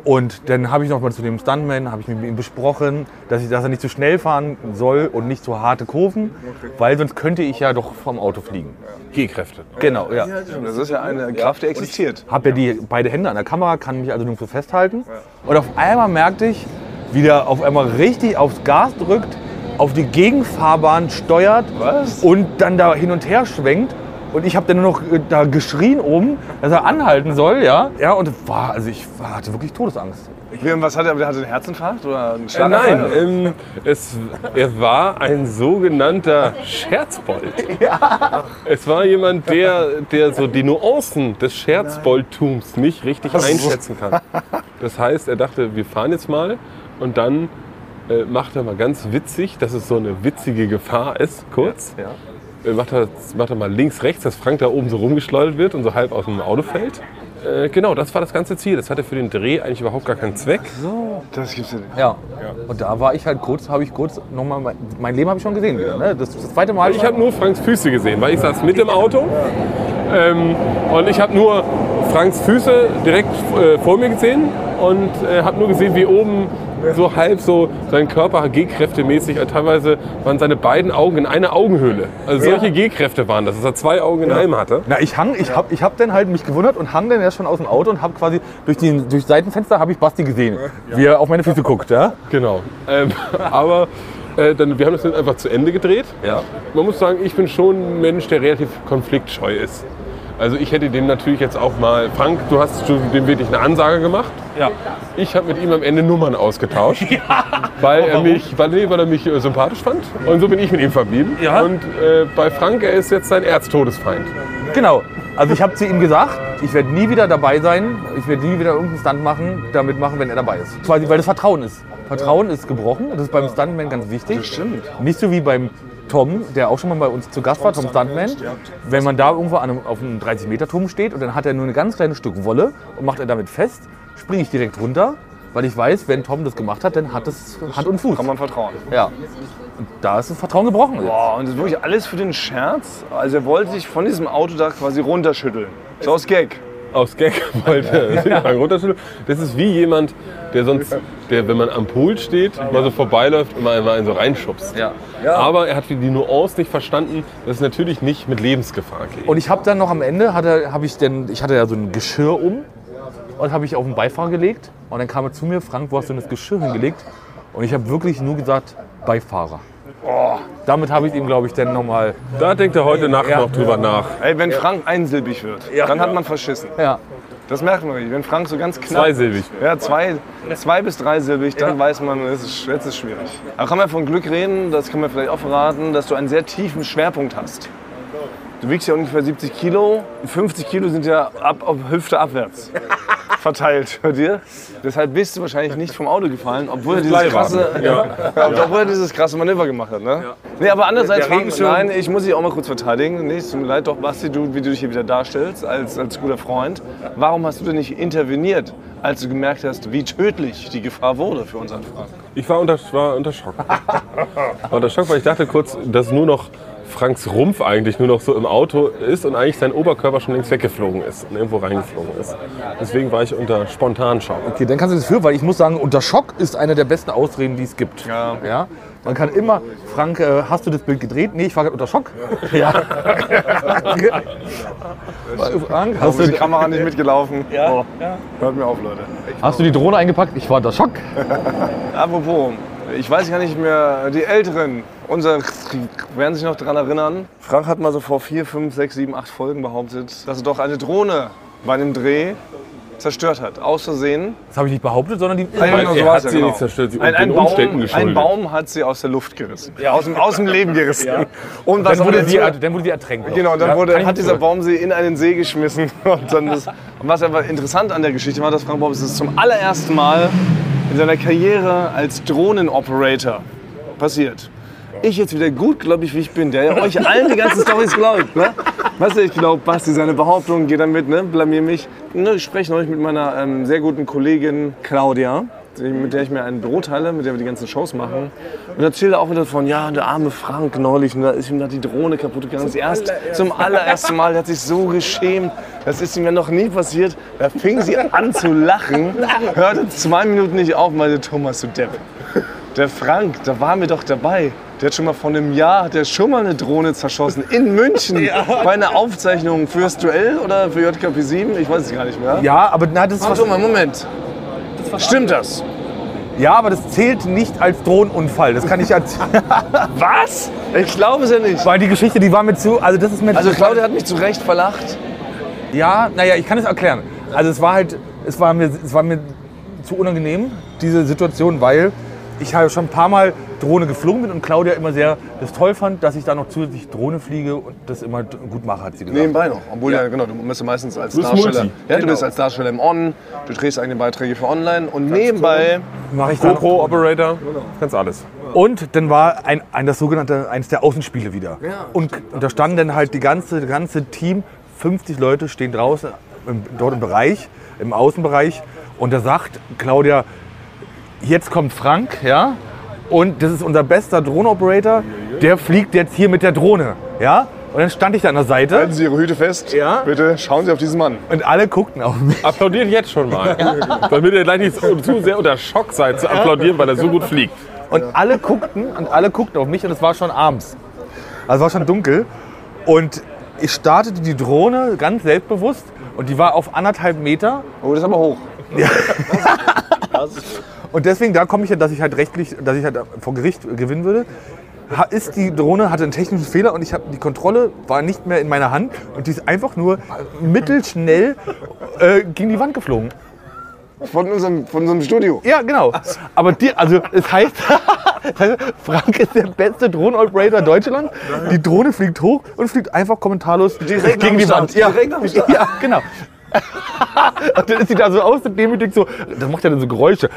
Und dann habe ich noch mal zu dem Stuntman, habe ich mit ihm besprochen, dass, ich, dass er nicht zu schnell fahren soll und nicht so harte Kurven, weil sonst könnte ich ja doch vom Auto fliegen. G-Kräfte. Genau, ja. Das ist ja eine Kraft, die existiert. Habe ja die beide Hände an der Kamera, kann mich also nirgendwo festhalten. Und auf einmal merkte ich, wie der auf einmal richtig aufs Gas drückt, auf die Gegenfahrbahn steuert und dann da hin und her schwenkt. Und ich habe dann nur noch äh, da geschrien oben, dass er anhalten soll, ja. Ja, und war, also ich war- hatte wirklich Todesangst. Wie, und was hat er? Der hatte einen Herzinfarkt oder einen Äh, Schlaganfall? nein, ähm, es, er war ein sogenannter Scherzbold. Es war jemand, der, der so die Nuancen des Scherzboldtums nicht richtig einschätzen kann. Das heißt, er dachte, wir fahren jetzt mal und dann äh, macht er mal ganz witzig, dass es so eine witzige Gefahr ist, kurz. Äh, macht, er, macht er mal links, rechts, dass Frank da oben so rumgeschleudert wird und so halb aus dem Auto fällt. Äh, genau, das war das ganze Ziel. Das hatte für den Dreh eigentlich überhaupt gar keinen Zweck. Das gibt's ja nicht. Ja. Und da war ich halt kurz, habe ich kurz nochmal, mein, mein Leben habe ich schon gesehen wieder. Ne? Das, das zweite Mal. Ich habe nur Franks Füße gesehen, weil ich saß mit im Auto ähm, und ich habe nur Franks Füße direkt äh, vor mir gesehen und äh, habe nur gesehen, wie oben so halb so sein Körper G-Kräfte-mäßig, äh, teilweise waren seine beiden Augen in einer Augenhöhle. Also solche G-Kräfte waren das, dass er zwei Augen in einem hatte. Na, ich hang, ich hab, ich hab dann halt mich gewundert und hang dann erst schon aus dem Auto und hab quasi durch die durch Seitenfenster habe ich Basti gesehen, wie er auf meine Füße guckt, ja. Genau. Ähm, aber äh, dann, wir haben das dann einfach zu Ende gedreht. Ja. Man muss sagen, ich bin schon ein Mensch, der relativ konfliktscheu ist. Also ich hätte dem natürlich jetzt auch mal, Frank, du hast schon dem wirklich eine Ansage gemacht. Ja. Ich habe mit ihm am Ende Nummern ausgetauscht, weil, er mich, weil, nee, weil er mich äh, sympathisch fand. Und so bin ich mit ihm verblieben. Ja. Und äh, bei Frank, er ist jetzt sein Erztodesfeind. Genau. Also ich habe zu ihm gesagt, ich werde nie wieder dabei sein, ich werde nie wieder irgendeinen Stunt machen, damit machen, wenn er dabei ist. Quasi, weil das Vertrauen ist. Vertrauen ist gebrochen, das ist beim Stuntman ganz wichtig. Das stimmt. Nicht so wie beim Tom, der auch schon mal bei uns zu Gast war, Tom Stuntman. Wenn man da irgendwo an einem, auf einem 30-Meter-Turm steht und dann hat er nur ein ganz kleines Stück Wolle und macht er damit fest, springe ich direkt runter, weil ich weiß, wenn Tom das gemacht hat, dann hat es Hand und Fuß. Kann man vertrauen. Ja. Und da ist das Vertrauen gebrochen. Boah, und das ist wirklich alles für den Scherz. Also er wollte sich von diesem Autodach quasi runterschütteln. So aus Gag. Aus Gag wollte er runterschütteln. Das ist wie jemand, der sonst, der, wenn man am Pool steht, mal so vorbeiläuft und mal mal einen so reinschubst. Ja. Aber er hat die Nuance nicht verstanden, dass es natürlich nicht mit Lebensgefahr geht. Und ich habe dann noch am Ende, hatte, hab ich, denn, ich hatte ja so ein Geschirr um und habe ich auf den Beifahrer gelegt. Und dann kam er zu mir, Frank, wo hast du denn das Geschirr hingelegt? Und ich habe wirklich nur gesagt, Beifahrer. Damit habe ich ihm, glaube ich, dann nochmal. Da denkt er heute Nacht Ja. noch drüber nach. Ey, wenn Frank einsilbig wird, dann hat man verschissen. Ja. Das merkt man nicht. Wenn Frank so ganz knapp. Zweisilbig. Ja, zwei, zwei bis dreisilbig, dann weiß man, es ist, jetzt ist schwierig. Aber kann man von Glück reden, das kann man vielleicht auch verraten, dass du einen sehr tiefen Schwerpunkt hast. Du wiegst ja ungefähr 70 Kilo, 50 Kilo sind ja ab, auf Hüfte abwärts verteilt bei dir. Deshalb bist du wahrscheinlich nicht vom Auto gefallen, obwohl er dieses krasse, ja. obwohl er dieses krasse Manöver gemacht hat. Ne? Nee, aber andererseits, Der Frank, nein, ich muss dich auch mal kurz verteidigen. Nee, es tut mir leid, doch Basti, du, wie du dich hier wieder darstellst als, als guter Freund. Warum hast du denn nicht interveniert, als du gemerkt hast, wie tödlich die Gefahr wurde für unseren Frank? Ich war unter, war unter Schock. war unter Schock, weil ich dachte kurz, dass nur noch Franks Rumpf eigentlich nur noch so im Auto ist und eigentlich sein Oberkörper schon längst weggeflogen ist und irgendwo reingeflogen ist. Deswegen war ich unter Spontanschock. Okay, dann kannst du das für, weil ich muss sagen, unter Schock ist eine der besten Ausreden, die es gibt. Ja. ja? Man kann immer, Frank, äh, hast du das Bild gedreht? Nee, ich war gerade unter Schock. Ja. Frank, hast du, die Kamera nicht mitgelaufen? Ja, Hört mir auf, Leute. hast du die Drohne eingepackt? Ich war unter Schock. Apropos, ich weiß gar nicht mehr, die Älteren, unser werden sich noch daran erinnern. Frank hat mal so vor vier, fünf, sechs, sieben, acht Folgen behauptet, dass er doch eine Drohne bei einem Dreh zerstört hat. Aus Versehen. Das habe ich nicht behauptet, sondern die. Nein, genau, so er war hat ja, sie genau. nicht zerstört, sie Ein, ein, Baum, ein. Baum hat sie aus der Luft gerissen. Ja, aus, dem, aus dem Leben gerissen. Und was Dann wurde, sie, dann wurde die ertränkt. Genau, dann Ja, wurde, hat dieser Baum sie in einen See geschmissen. Und, dann das, und was aber interessant an der Geschichte war, dass Frank Bobbs es zum allerersten Mal in seiner Karriere als Drohnenoperator passiert. Ich jetzt wieder gut, glaube ich, wie ich bin, der ja euch allen die ganzen Storys glaubt. Ne? Weißt du, ich glaube, Basti, seine Behauptung geht damit, ne? blamier mich. Ne, Ich spreche neulich mit meiner ähm, sehr guten Kollegin Claudia, mit der ich mir ein Büro teile, mit der wir die ganzen Shows machen. Und erzählte auch wieder von, ja, der arme Frank neulich, da ist ihm da die Drohne kaputt gegangen. Das erst, zum allerersten Mal, der hat sich so geschämt. Das ist ihm ja noch nie passiert. Da fing sie an zu lachen, hörte zwei Minuten nicht auf, meinte Thomas, du Depp. Der Frank, da waren wir doch dabei. Der hat schon mal vor einem Jahr, hat der schon mal eine Drohne zerschossen in München bei einer Aufzeichnung fürs Duell oder für JKP 7, ich weiß es gar nicht mehr. Ja, aber na, das ist Warte mal, Moment. Stimmt das? ja, aber das zählt nicht als Drohnenunfall. Das kann ich als, Was? Ich glaube es ja nicht. weil die Geschichte, die war mir zu, also das ist mir Also Claudia hat mich zu Recht verlacht. Ja, naja, ich kann es erklären. Also es war halt, es war mir, es war mir zu unangenehm, diese Situation, weil ich halt schon ein paar Mal Drohne geflogen bin und Claudia immer sehr das toll fand, dass ich da noch zusätzlich Drohne fliege und das immer gut mache, hat sie gesagt. Nebenbei noch. Obwohl ja, genau, du bist ja meistens als bist Darsteller. Multi. Ja, du bist als Darsteller im On, du drehst eigene Beiträge für online und nebenbei. Mache ich. GoPro Operator, ganz alles. Und dann war ein, ein das sogenannte eines der Außenspiele wieder. Und, und da standen dann halt die ganze, das ganze Team, 50 Leute stehen draußen im, dort im Bereich, im Außenbereich. Und da sagt Claudia, jetzt kommt Frank, ja, und das ist unser bester Drohnenoperator, der fliegt jetzt hier mit der Drohne, ja. Und dann stand ich da an der Seite Halten Sie Ihre Hüte fest. Ja. Bitte schauen Sie auf diesen Mann. und alle guckten auf mich. Applaudiert jetzt schon mal. Damit ihr gleich nicht zu, zu sehr unter Schock seid zu applaudieren, weil er so gut fliegt. Und alle guckten und alle guckten auf mich und es war schon abends. Also es war schon dunkel. Und ich startete die Drohne ganz selbstbewusst und die war auf anderthalb Meter. Oh, das ist aber hoch. Und deswegen, da komme ich ja, dass ich halt rechtlich, dass ich halt vor Gericht gewinnen würde. Ist die Drohne hatte einen technischen Fehler und ich habe die Kontrolle war nicht mehr in meiner Hand und die ist einfach nur mittelschnell äh, gegen die Wand geflogen. Von unserem, von unserem Studio. Ja, genau. Aber die, also es heißt, Frank ist der beste Drohnenoperator Deutschlands. Die Drohne fliegt hoch und fliegt einfach kommentarlos Direkt gegen am die Start. Wand. Ja, Direkt am Start. ja, genau. Und dann ist sie da so ausdemütigt, so, das macht ja dann so Geräusche.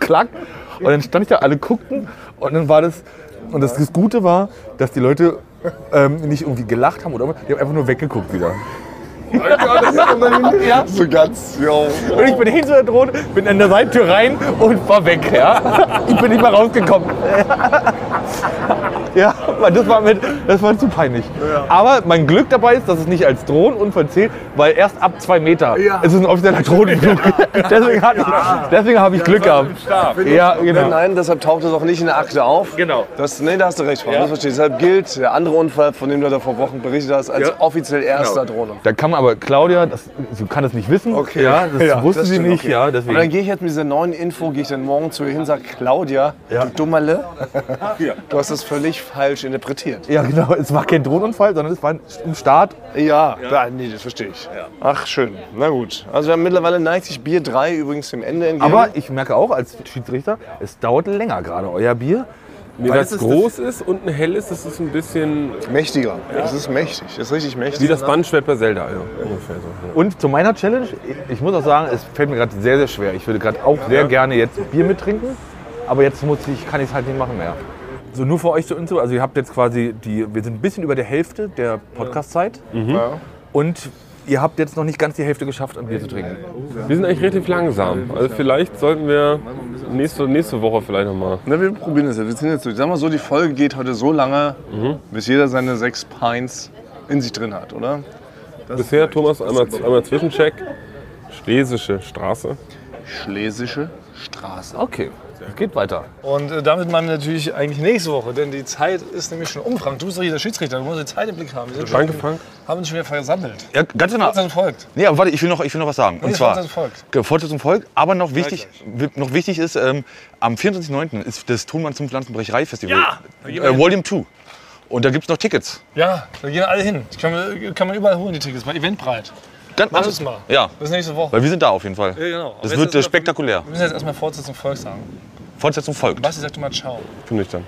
Klack. Und dann stand ich da, alle guckten und dann war das, und das, das Gute war, dass die Leute ähm, nicht irgendwie gelacht haben oder die haben einfach nur weggeguckt wieder. So ganz, ja. Und ich bin hinter der Drohne, bin an der Seitentür rein und war weg. Ja? Ich bin nicht mehr rausgekommen. Ja, weil das war, mit, das war zu peinlich. Aber mein Glück dabei ist, dass es nicht als Drohnenunfall zählt, weil erst ab zwei Meter ist es ein offizieller Drohnenflug. deswegen hatte ich, deswegen habe ich Glück gehabt. Ja, genau. Nein, deshalb taucht es auch nicht in der Akte auf. Genau. Das, nee, da hast du recht, Frau. Deshalb gilt der andere Unfall, von dem du da vor Wochen berichtet hast, als Ja. offiziell erster Drohne. Da kann man aber, Claudia, das, sie kann es nicht wissen. Okay. Ja, das Ja, wusste das sie stimmt, nicht. okay. Ja, Aber dann deswegen. gehe ich jetzt mit dieser neuen Info, gehe ich dann morgen zu ihr hin und sage, Claudia, du Dummerle, du hast das völlig falsch interpretiert. Ja, genau. Es war kein Drohnenunfall, sondern es war im Start. Ja, ja. nee, das verstehe ich. Ach, schön. Na gut. Also wir haben mittlerweile neigt sich Bier 3 übrigens dem Ende entgegen. Aber ich merke auch als Schiedsrichter, es dauert länger gerade euer Bier. Nee, Weil es es groß ist und ein hell ist, das ist ein bisschen mächtiger. Das ist mächtig. Das ist richtig mächtig. wie das Bandschwert bei Zelda. Ja, ungefähr so. Und zu meiner Challenge, ich- muss auch sagen, es fällt mir gerade sehr, sehr schwer. Ich würde gerade auch sehr gerne jetzt Bier mittrinken, aber jetzt muss ich, kann ich es halt nicht machen mehr. So nur für euch zur Info, also ihr habt jetzt quasi die, wir sind ein bisschen über der Hälfte der Podcast-Zeit und ihr habt jetzt noch nicht ganz die Hälfte geschafft, ein Bier zu trinken. Wir sind eigentlich relativ langsam. Also vielleicht sollten wir nächste, nächste Woche vielleicht nochmal. Na, wir probieren das jetzt. Wir sind jetzt durch. Sag mal so, die Folge geht heute so lange, bis jeder seine sechs Pints in sich drin hat, oder? Bisher, Thomas, einmal, einmal Zwischencheck. Schlesische Straße. Schlesische Straße. Okay, es geht weiter. Und äh, damit meinen wir natürlich eigentlich nächste Woche, denn die Zeit ist nämlich schon um. Frank, du bist doch hier der Schiedsrichter, du musst die Zeit im Blick haben. Wir sind Danke, schon, Frank. haben uns schon wieder versammelt. Ja, ganz genau. Fortsetzung folgt. Nee, aber warte, ich will noch, ich will noch was sagen. Und zwar, Fortsetzung folgt. Fortsetzung folgt. Aber noch wichtig, wi- noch wichtig ist, ähm, am 24.09. ist das Thunmann zum Pflanzenbrecherei Festival. Ja! Äh, Volume 2. Und da gibt es noch Tickets. Ja, da gehen alle hin. Das kann man, kann man überall holen, die Tickets, bei Eventbreit. Ganz, Mach das mal. Ja, Bis nächste Woche. weil wir sind da auf jeden Fall. Ja, genau. Das wird äh, spektakulär. Wir müssen jetzt erstmal Fortsetzung folgt sagen. Fortsetzung folgt. Basti, sag du mal Ciao. Bin ich dann.